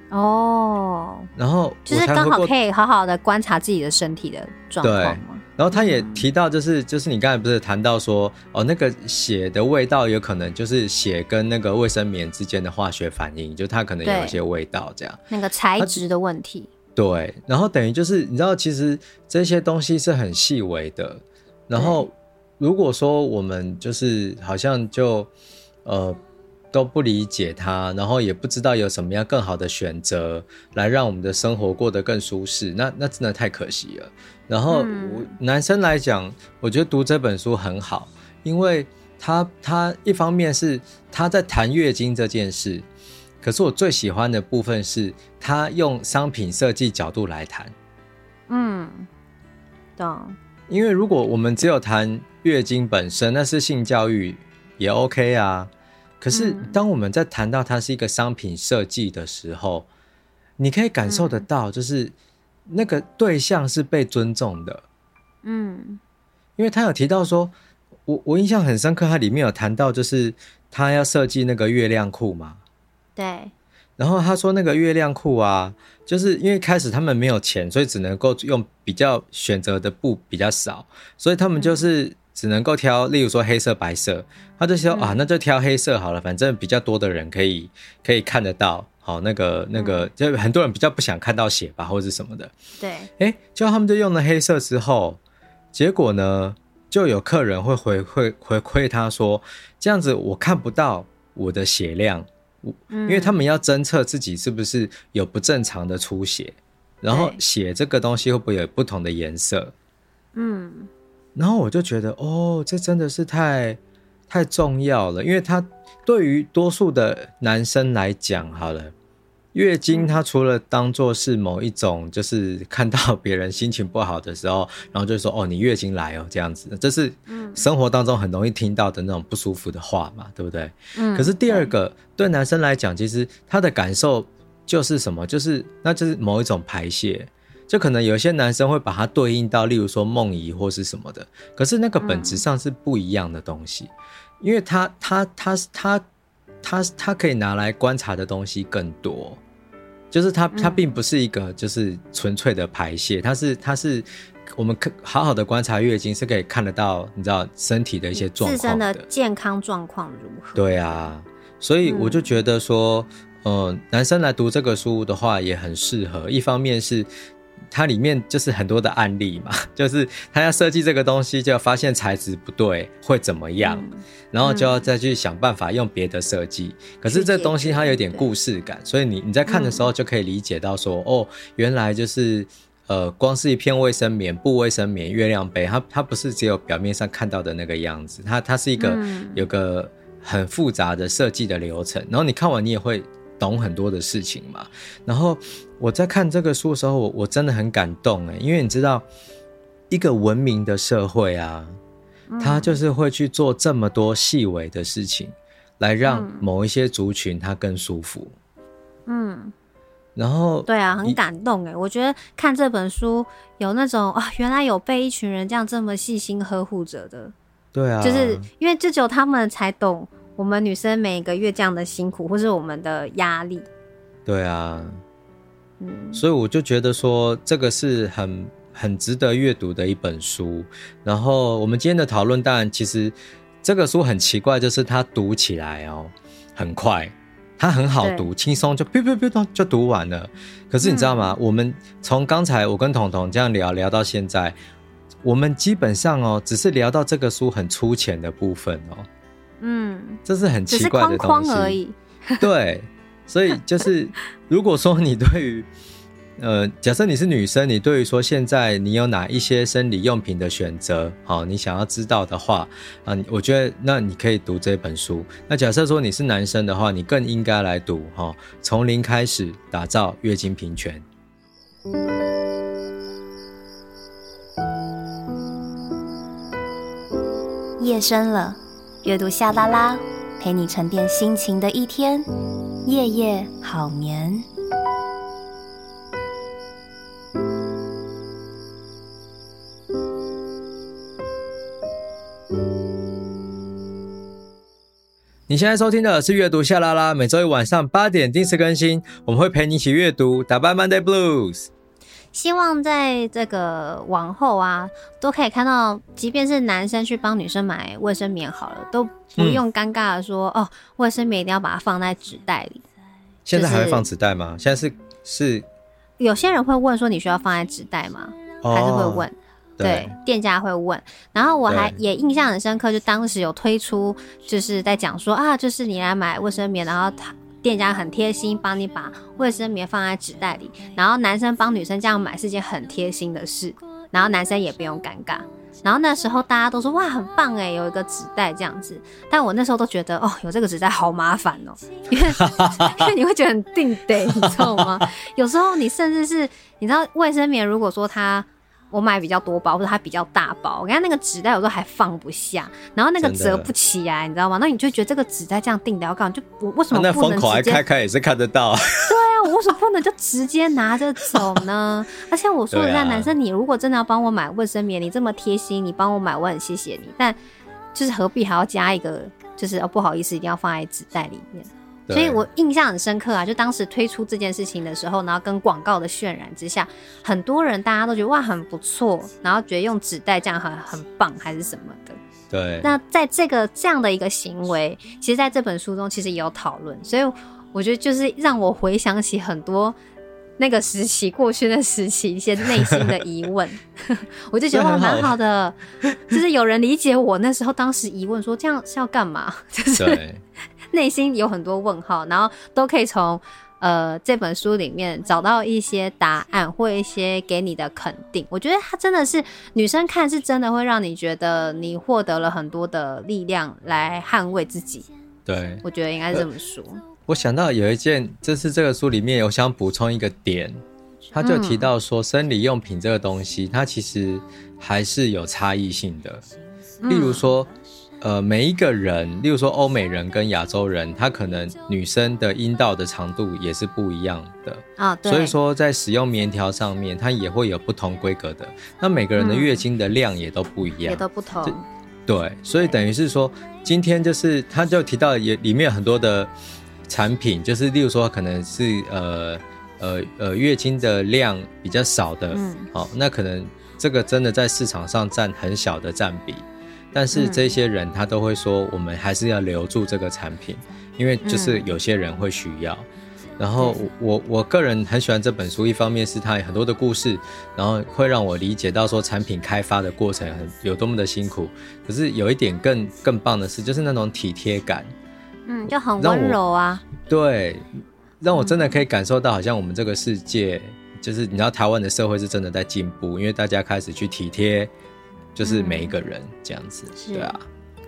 哦，然后就是刚好可以好好的观察自己的身体的状况。对，然后他也提到，就是就是你刚才不是谈到说，哦，那个血的味道有可能就是血跟那个卫生棉之间的化学反应，就它可能有一些味道这样，那个材质的问题。对，然后等于就是你知道，其实这些东西是很细微的，然后。如果说我们就是好像就呃都不理解它，然后也不知道有什么样更好的选择来让我们的生活过得更舒适，那那真的太可惜了。然后我男生来讲，我觉得读这本书很好，因为他他一方面是他在谈月经这件事，可是我最喜欢的部分是他用商品设计角度来谈。嗯，懂。因为如果我们只有谈月经本身，那是性教育也 OK 啊。可是当我们在谈到它是一个商品设计的时候，你可以感受得到，就是那个对象是被尊重的。嗯，因为他有提到说，我我印象很深刻，他里面有谈到，就是他要设计那个月亮裤嘛。对。然后他说那个月亮裤啊，就是因为开始他们没有钱，所以只能够用比较选择的布比较少，所以他们就是只能够挑，例如说黑色、白色。他就说啊，那就挑黑色好了，反正比较多的人可以可以看得到。好，那个那个，就很多人比较不想看到血吧，或者是什么的。对。哎，就他们就用了黑色之后，结果呢，就有客人会回回回馈他说，这样子我看不到我的血量。因为他们要侦测自己是不是有不正常的出血，然后血这个东西会不会有不同的颜色？嗯，然后我就觉得，哦，这真的是太太重要了，因为他对于多数的男生来讲，好了。月经，它除了当做是某一种，就是看到别人心情不好的时候，然后就说：“哦，你月经来哦，这样子。”这是生活当中很容易听到的那种不舒服的话嘛，对不对？嗯。可是第二个，对男生来讲，其实他的感受就是什么？就是那就是某一种排泄，就可能有些男生会把它对应到，例如说梦遗或是什么的。可是那个本质上是不一样的东西，因为他他他他。它它可以拿来观察的东西更多，就是它它并不是一个就是纯粹的排泄，它是它是我们可好好的观察月经是可以看得到，你知道身体的一些状况，自身的健康状况如何？对啊，所以我就觉得说，嗯、呃，男生来读这个书的话也很适合，一方面是。它里面就是很多的案例嘛，就是他要设计这个东西，就要发现材质不对会怎么样，嗯、然后就要再去想办法用别的设计。嗯、可是这东西它有点故事感，所以你你在看的时候就可以理解到说，嗯、哦，原来就是呃，光是一片卫生棉、布卫生棉、月亮杯，它它不是只有表面上看到的那个样子，它它是一个、嗯、有个很复杂的设计的流程。然后你看完你也会懂很多的事情嘛，然后。我在看这个书的时候，我我真的很感动哎，因为你知道，一个文明的社会啊，他就是会去做这么多细微的事情，来让某一些族群他更舒服。嗯，然后对啊，很感动哎，我觉得看这本书有那种啊，原来有被一群人这样这么细心呵护着的。对啊，就是因为这只有他们才懂我们女生每个月这样的辛苦，或是我们的压力。对啊。所以我就觉得说，这个是很很值得阅读的一本书。然后我们今天的讨论，当然其实这个书很奇怪，就是它读起来哦很快，它很好读，轻松就噗噗噗就读完了。可是你知道吗？嗯、我们从刚才我跟彤彤这样聊聊到现在，我们基本上哦只是聊到这个书很粗浅的部分哦。嗯，这是很奇怪的东西框框而已。对，所以就是如果说你对于。呃，假设你是女生，你对于说现在你有哪一些生理用品的选择，好，你想要知道的话，啊，我觉得那你可以读这本书。那假设说你是男生的话，你更应该来读哈，从零开始打造月经平权。夜深了，阅读夏拉拉，陪你沉淀心情的一天，夜夜好眠。你现在收听的是阅读夏拉拉，每周一晚上八点定时更新，我们会陪你一起阅读，打败 Monday Blues。希望在这个往后啊，都可以看到，即便是男生去帮女生买卫生棉好了，都不用尴尬的说、嗯、哦，卫生棉一定要把它放在纸袋里。现在还会放纸袋吗？现在是是，有些人会问说，你需要放在纸袋吗？哦、还是会问？对，店家会问，然后我还也印象很深刻，就当时有推出，就是在讲说啊，就是你来买卫生棉，然后他店家很贴心，帮你把卫生棉放在纸袋里，然后男生帮女生这样买是件很贴心的事，然后男生也不用尴尬，然后那时候大家都说哇，很棒哎，有一个纸袋这样子，但我那时候都觉得哦，有这个纸袋好麻烦哦，因为 因为你会觉得很定得，你知道吗？有时候你甚至是你知道卫生棉，如果说它。我买比较多包，或者它比较大包，我看那个纸袋有时候还放不下，然后那个折不起来，你知道吗？那你就觉得这个纸袋这样定的要干嘛？就我为什么不能直接？那封口还开开也是看得到。对啊，我为什么不能就直接拿着走呢？而且我说一下，男生，你如果真的要帮我买卫生棉，你这么贴心，你帮我买，我很谢谢你。但就是何必还要加一个？就是哦，不好意思，一定要放在纸袋里面。所以我印象很深刻啊，就当时推出这件事情的时候，然后跟广告的渲染之下，很多人大家都觉得哇很不错，然后觉得用纸袋这样很很棒还是什么的。对。那在这个这样的一个行为，其实在这本书中其实也有讨论，所以我觉得就是让我回想起很多那个时期过去的时期一些内心的疑问，我就觉得哇蛮好的，就是有人理解我那时候当时疑问说这样是要干嘛，就是。内心有很多问号，然后都可以从呃这本书里面找到一些答案或一些给你的肯定。我觉得它真的是女生看是真的会让你觉得你获得了很多的力量来捍卫自己。对，我觉得应该是这么说。我想到有一件，这是这个书里面有想补充一个点，他就提到说生理用品这个东西，它其实还是有差异性的，例如说。呃，每一个人，例如说欧美人跟亚洲人，他可能女生的阴道的长度也是不一样的啊，对。所以说在使用棉条上面，它也会有不同规格的。那每个人的月经的量也都不一样，也都不同。对，所以等于是说，今天就是他就提到也里面有很多的产品，就是例如说可能是呃呃呃月经的量比较少的，嗯，好，那可能这个真的在市场上占很小的占比。但是这些人他都会说，我们还是要留住这个产品，因为就是有些人会需要。然后我我个人很喜欢这本书，一方面是它有很多的故事，然后会让我理解到说产品开发的过程很有多么的辛苦。可是有一点更更棒的是，就是那种体贴感，嗯，就很温柔啊。对，让我真的可以感受到，好像我们这个世界，就是你知道台湾的社会是真的在进步，因为大家开始去体贴。就是每一个人这样子，嗯、对啊。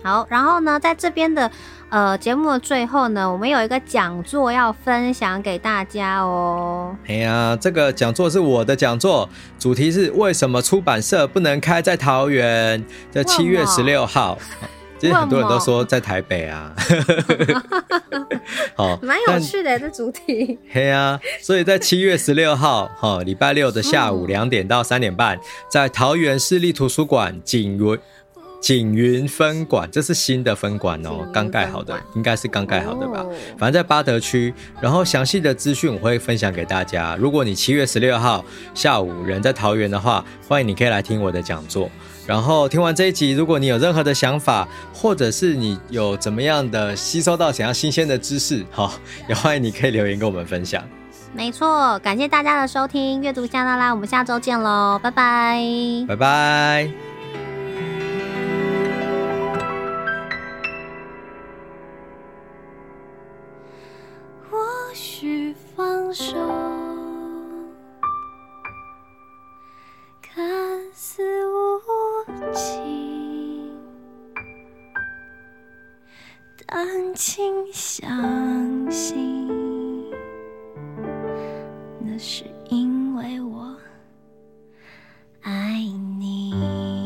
好，然后呢，在这边的呃节目的最后呢，我们有一个讲座要分享给大家哦。哎呀，这个讲座是我的讲座，主题是为什么出版社不能开在桃园？在七月十六号。其实很多人都说在台北啊，好，蛮有趣的这主题。嘿啊，所以在七月十六号，哈，礼拜六的下午两点到三点半，在桃园市立图书馆锦文景云分馆，这是新的分馆哦，刚盖好的，应该是刚盖好的吧？哦、反正在八德区。然后详细的资讯我会分享给大家。如果你七月十六号下午人在桃园的话，欢迎你可以来听我的讲座。然后听完这一集，如果你有任何的想法，或者是你有怎么样的吸收到想要新鲜的知识，好，也欢迎你可以留言跟我们分享。没错，感谢大家的收听，阅读夏 LaLa，我们下周见喽，拜拜，拜拜。或许放手，看似无请单亲，相信那是因为我爱你。